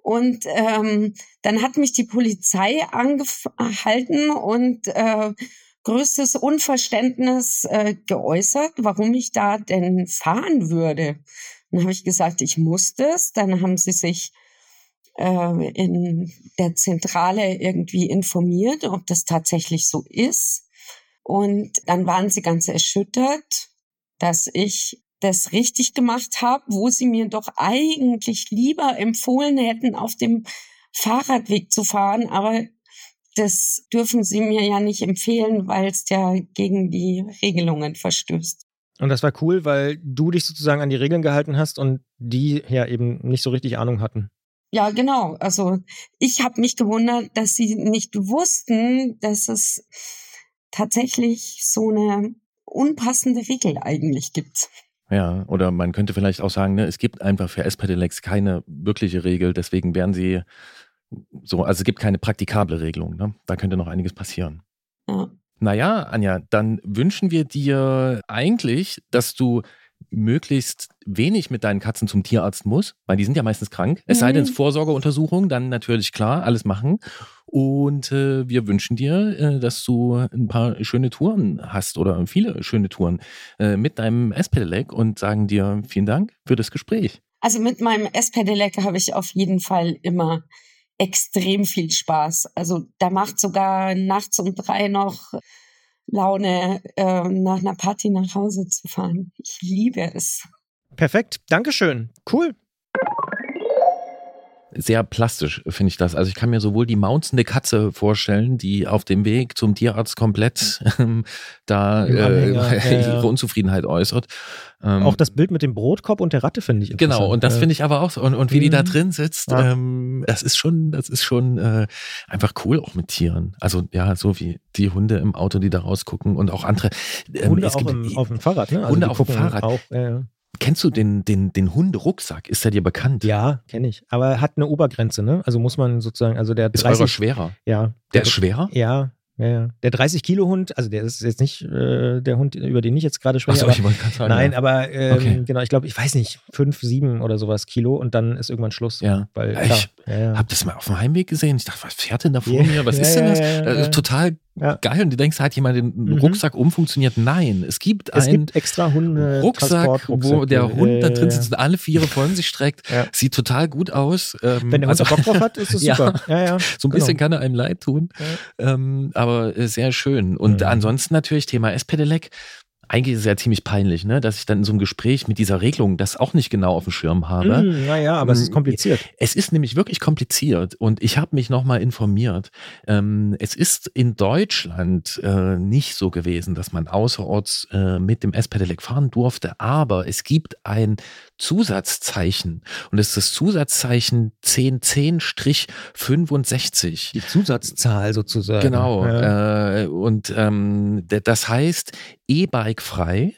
Und ähm, dann hat mich die Polizei angehalten und äh, größtes Unverständnis äh, geäußert, warum ich da denn fahren würde. Dann habe ich gesagt, ich muss das. Dann haben sie sich äh, in der Zentrale irgendwie informiert, ob das tatsächlich so ist. Und dann waren sie ganz erschüttert, dass ich das richtig gemacht habe, wo sie mir doch eigentlich lieber empfohlen hätten, auf dem Fahrradweg zu fahren. Aber das dürfen sie mir ja nicht empfehlen, weil es ja gegen die Regelungen verstößt. Und das war cool, weil du dich sozusagen an die Regeln gehalten hast und die ja eben nicht so richtig Ahnung hatten. Ja, genau. Also ich habe mich gewundert, dass sie nicht wussten, dass es tatsächlich so eine unpassende Regel eigentlich gibt. Ja, oder man könnte vielleicht auch sagen, ne, es gibt einfach für S-Pedelecs keine wirkliche Regel, deswegen werden sie so, also es gibt keine praktikable Regelung. Ne? Da könnte noch einiges passieren. Ja. Naja, Anja, dann wünschen wir dir eigentlich, dass du möglichst wenig mit deinen Katzen zum Tierarzt musst, weil die sind ja meistens krank. Es sei denn, es mhm. Vorsorgeuntersuchung, dann natürlich klar, alles machen. Und äh, wir wünschen dir, äh, dass du ein paar schöne Touren hast oder viele schöne Touren äh, mit deinem S-Pedelec und sagen dir vielen Dank für das Gespräch. Also mit meinem S-Pedelec habe ich auf jeden Fall immer extrem viel Spaß. Also da macht sogar nachts um drei noch Laune, äh, nach einer Party nach Hause zu fahren. Ich liebe es. Perfekt, Dankeschön. Cool sehr plastisch, finde ich das. Also ich kann mir sowohl die maunzende Katze vorstellen, die auf dem Weg zum Tierarzt komplett ähm, da äh, ihre Unzufriedenheit äußert. Ähm, auch das Bild mit dem Brotkorb und der Ratte finde ich interessant. Genau, und das finde ich aber auch so. Und, und wie mhm. die da mhm. drin sitzt, ja. ähm, das ist schon, das ist schon äh, einfach cool auch mit Tieren. Also ja, so wie die Hunde im Auto, die da rausgucken und auch andere. Ähm, Hunde auch im, auf dem Fahrrad, ne? Also Hunde auf dem Fahrrad. Auch, Kennst du den, den, den Hunderucksack? Ist der dir bekannt? Ja, kenne ich. Aber er hat eine Obergrenze, ne? Also muss man sozusagen, also der. Ist 30, eurer schwerer? Ja. Der, der ist schwerer? Ja, ja, ja. Der 30-Kilo-Hund, also der ist jetzt nicht äh, der Hund, über den ich jetzt gerade spreche. Achso, ich wollte gerade sagen. Nein, ja. aber ähm, okay. genau, ich glaube, ich weiß nicht, fünf, sieben oder sowas Kilo und dann ist irgendwann Schluss. Ja. Weil, ich ja, habe das mal auf dem Heimweg gesehen. Ich dachte, was fährt denn da vor mir? Was ist denn das? das ist total ja. geil. Und du denkst, hat jemand den mhm. Rucksack umfunktioniert? Nein, es gibt es einen gibt extra Hunde Rucksack, wo der Hund äh, da drin sitzt und alle Viere von sich streckt. Ja. Sieht total gut aus. Ähm, Wenn der Hund also, Bock drauf hat, ist es super. Ja, ja, so ein genau. bisschen kann er einem leid tun, ähm, aber äh, sehr schön. Und mhm. ansonsten natürlich Thema S-Pedelec eigentlich ist es ja ziemlich peinlich, ne, dass ich dann in so einem Gespräch mit dieser Regelung das auch nicht genau auf dem Schirm habe. Mm, naja, aber es ist mm, kompliziert. Es ist nämlich wirklich kompliziert und ich habe mich nochmal informiert. Ähm, es ist in Deutschland äh, nicht so gewesen, dass man außerorts äh, mit dem S-Pedelec fahren durfte, aber es gibt ein Zusatzzeichen und es ist das Zusatzzeichen 1010-65. Die Zusatzzahl sozusagen. Genau. Ja. Äh, und ähm, das heißt, E-Bike frei.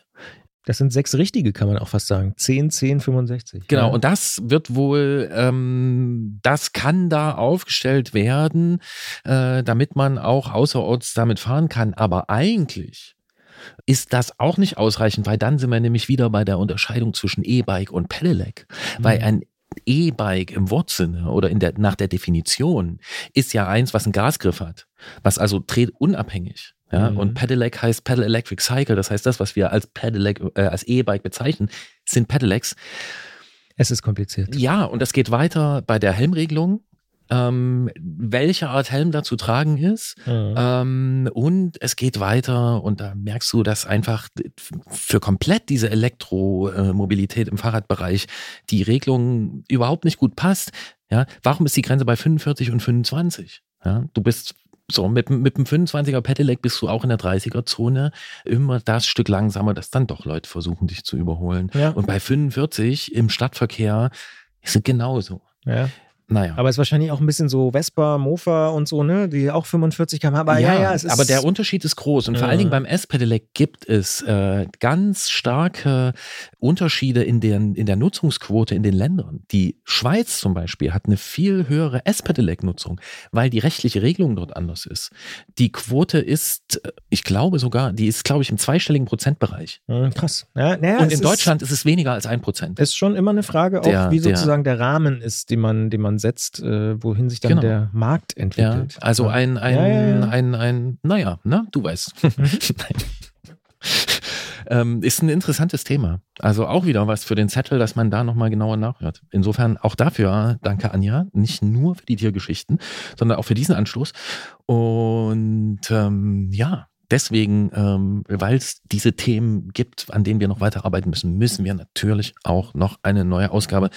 Das sind sechs richtige, kann man auch fast sagen. 10, 10, 65. Genau, ja. und das wird wohl, ähm, das kann da aufgestellt werden, äh, damit man auch außerorts damit fahren kann. Aber eigentlich ist das auch nicht ausreichend, weil dann sind wir nämlich wieder bei der Unterscheidung zwischen E-Bike und Pedelec. Mhm. Weil ein E-Bike im Wortsinne oder in der, nach der Definition ist ja eins, was einen Gasgriff hat, was also dreht unabhängig. Ja, mhm. und Pedelec heißt Pedal Electric Cycle. Das heißt, das, was wir als Pedelec, äh, als E-Bike bezeichnen, sind Pedelecs. Es ist kompliziert. Ja, und das geht weiter bei der Helmregelung. Ähm, welche Art Helm da zu tragen ist. Mhm. Ähm, und es geht weiter und da merkst du, dass einfach für komplett diese Elektromobilität im Fahrradbereich die Regelung überhaupt nicht gut passt. Ja, warum ist die Grenze bei 45 und 25? Ja, du bist so, mit, mit dem 25er Pedelec bist du auch in der 30er-Zone immer das Stück langsamer, dass dann doch Leute versuchen, dich zu überholen. Ja. Und bei 45 im Stadtverkehr ist es genauso. Ja. Naja. Aber es ist wahrscheinlich auch ein bisschen so Vespa, Mofa und so, ne? Die auch 45 km Aber ja, ja, ja aber der Unterschied ist groß. Und ja. vor allen Dingen beim S-Pedelec gibt es äh, ganz starke Unterschiede in, den, in der Nutzungsquote in den Ländern. Die Schweiz zum Beispiel hat eine viel höhere S-Pedelec-Nutzung, weil die rechtliche Regelung dort anders ist. Die Quote ist, ich glaube sogar, die ist, glaube ich, im zweistelligen Prozentbereich. Mhm, krass. Ja, naja, und in Deutschland ist, ist, es weniger als ein Prozent. Ist schon immer eine Frage, auch der, wie sozusagen der, der Rahmen ist, den man, den man setzt, äh, wohin sich dann genau. der Markt entwickelt. Ja, also ein, ein, ja, ja, ein, ein, naja, ne, du weißt. Ähm, ist ein interessantes Thema. Also auch wieder was für den Zettel, dass man da nochmal genauer nachhört. Insofern auch dafür danke Anja, nicht nur für die Tiergeschichten, sondern auch für diesen Anstoß. Und ähm, ja, deswegen, ähm, weil es diese Themen gibt, an denen wir noch weiterarbeiten müssen, müssen wir natürlich auch noch eine neue Ausgabe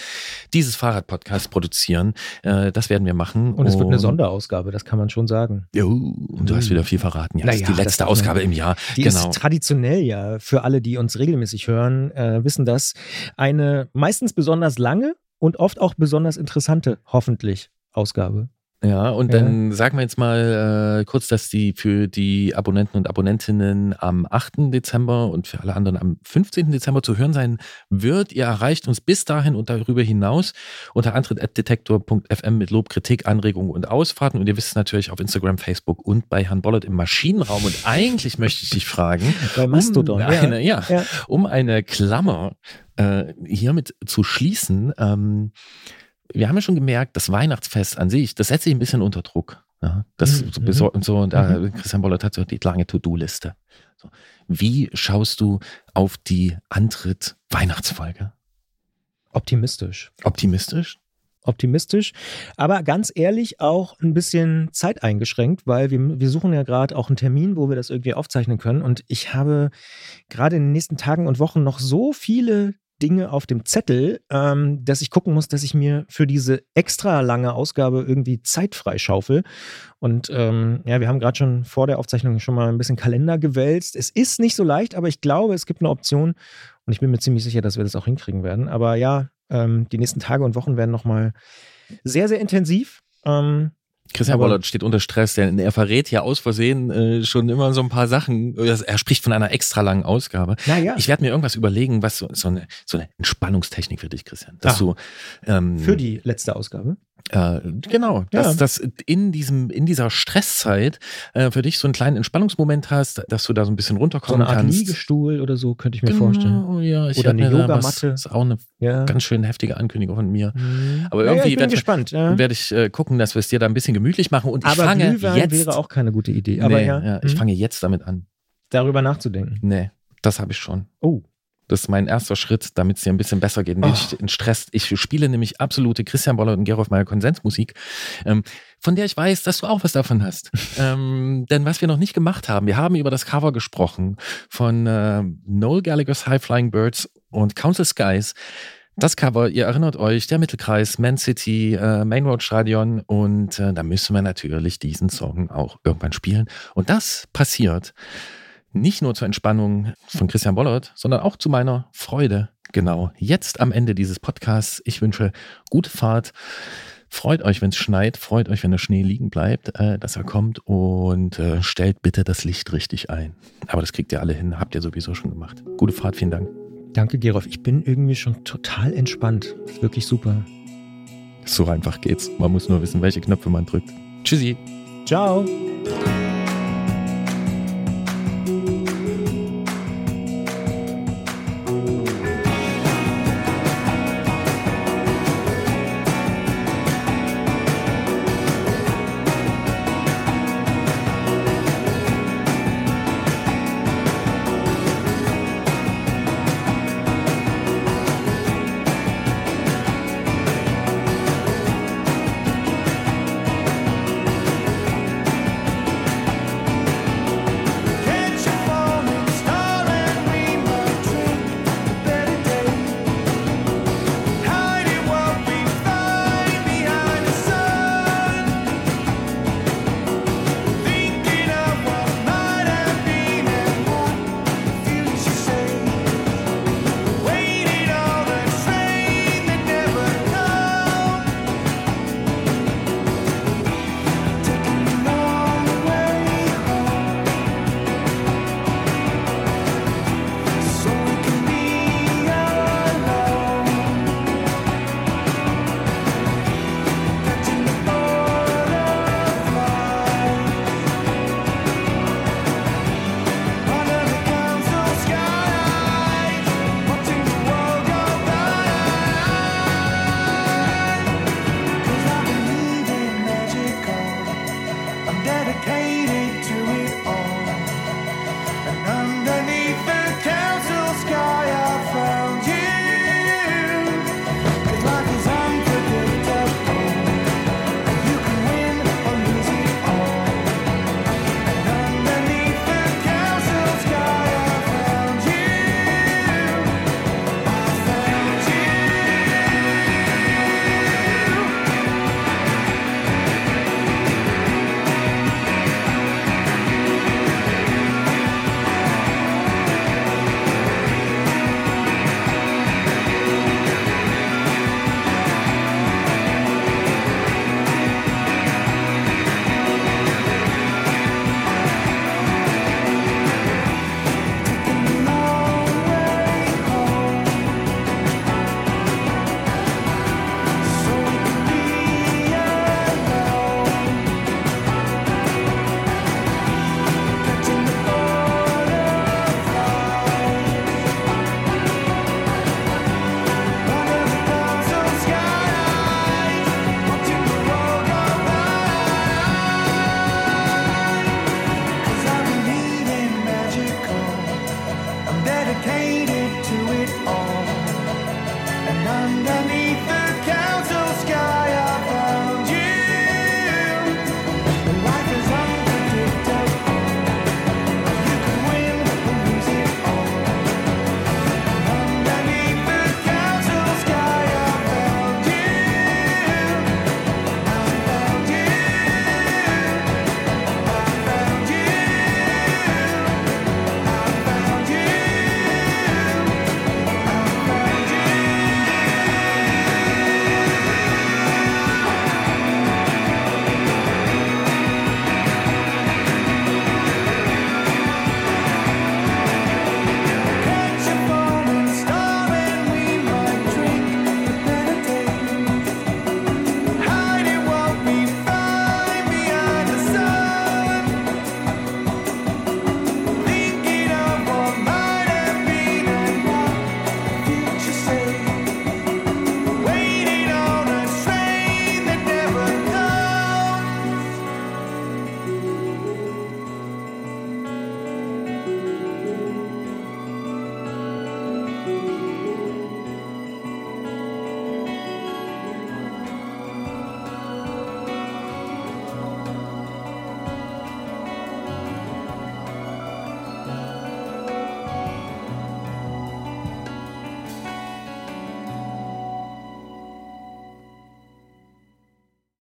dieses Fahrradpodcasts produzieren. Äh, das werden wir machen. Und es wird eine Sonderausgabe, das kann man schon sagen. Jo, und du hast wieder viel verraten. Ja, naja, das ist die letzte Ausgabe im Jahr. Die genau. ist traditionell ja für alle, die uns regelmäßig hören, äh, wissen das, eine meistens besonders lange und oft auch besonders interessante, hoffentlich, Ausgabe. Ja, und ja. dann sagen wir jetzt mal äh, kurz, dass die für die Abonnenten und Abonnentinnen am 8. Dezember und für alle anderen am 15. Dezember zu hören sein wird. Ihr erreicht uns bis dahin und darüber hinaus unter antritt.detektor.fm mit Lob, Kritik, Anregungen und Ausfahrten. Und ihr wisst natürlich auf Instagram, Facebook und bei Herrn Bollert im Maschinenraum. Und eigentlich möchte ich dich fragen, bei Mastodon, um eine, ja. Ja, um eine Klammer äh, hiermit zu schließen. Ähm, wir haben ja schon gemerkt, das Weihnachtsfest an sich, das setzt sich ein bisschen unter Druck. Ja, das mhm. so, und so, und da, mhm. Christian Bollert hat so die lange To-Do-Liste. So. Wie schaust du auf die Antritt-Weihnachtsfolge? Optimistisch. Optimistisch? optimistisch, aber ganz ehrlich auch ein bisschen zeiteingeschränkt, weil wir, wir suchen ja gerade auch einen Termin, wo wir das irgendwie aufzeichnen können. Und ich habe gerade in den nächsten Tagen und Wochen noch so viele Dinge auf dem Zettel, ähm, dass ich gucken muss, dass ich mir für diese extra lange Ausgabe irgendwie Zeit freischaufel. Und ähm, ja, wir haben gerade schon vor der Aufzeichnung schon mal ein bisschen Kalender gewälzt. Es ist nicht so leicht, aber ich glaube, es gibt eine Option und ich bin mir ziemlich sicher, dass wir das auch hinkriegen werden. Aber ja, ähm, die nächsten Tage und Wochen werden nochmal sehr, sehr intensiv. Ähm, Christian Bollert steht unter Stress, denn er verrät ja aus Versehen äh, schon immer so ein paar Sachen. Er spricht von einer extra langen Ausgabe. Naja. Ich werde mir irgendwas überlegen, was so, so, eine, so eine Entspannungstechnik für dich, Christian. Dass Ach, du, ähm, für die letzte Ausgabe? Äh, genau, ja. dass, dass in diesem in dieser Stresszeit äh, für dich so einen kleinen Entspannungsmoment hast, dass du da so ein bisschen runterkommen kannst. So eine Art kannst. Liegestuhl oder so könnte ich mir genau, vorstellen. Ja, ich oder eine Yogamatte. Das ist auch eine ja. ganz schön heftige Ankündigung von mir. Mhm. Aber irgendwie ja, werde ich, werd ich äh, gucken, dass wir es dir da ein bisschen gemütlich machen. Und ich aber fange Glühwein jetzt. wäre auch keine gute Idee. Aber nee, ja, ja ich mhm. fange jetzt damit an. Darüber nachzudenken. Nee, das habe ich schon. Oh. Das ist mein erster Schritt, damit es dir ein bisschen besser geht. Nicht oh. in Stress. Ich spiele nämlich absolute Christian Boller und Gerolf Meyer Konsensmusik, ähm, von der ich weiß, dass du auch was davon hast. ähm, denn was wir noch nicht gemacht haben, wir haben über das Cover gesprochen von äh, Noel Gallagher's High Flying Birds und Council Skies. Das Cover, ihr erinnert euch, der Mittelkreis, Man City, äh, Main Road Stadion und äh, da müssen wir natürlich diesen Song auch irgendwann spielen. Und das passiert nicht nur zur Entspannung von Christian Bollert, sondern auch zu meiner Freude. Genau, jetzt am Ende dieses Podcasts. Ich wünsche gute Fahrt. Freut euch, wenn es schneit, freut euch, wenn der Schnee liegen bleibt, äh, dass er kommt und äh, stellt bitte das Licht richtig ein. Aber das kriegt ihr alle hin, habt ihr sowieso schon gemacht. Gute Fahrt, vielen Dank. Danke, Gerolf. Ich bin irgendwie schon total entspannt. Wirklich super. So einfach geht's. Man muss nur wissen, welche Knöpfe man drückt. Tschüssi. Ciao.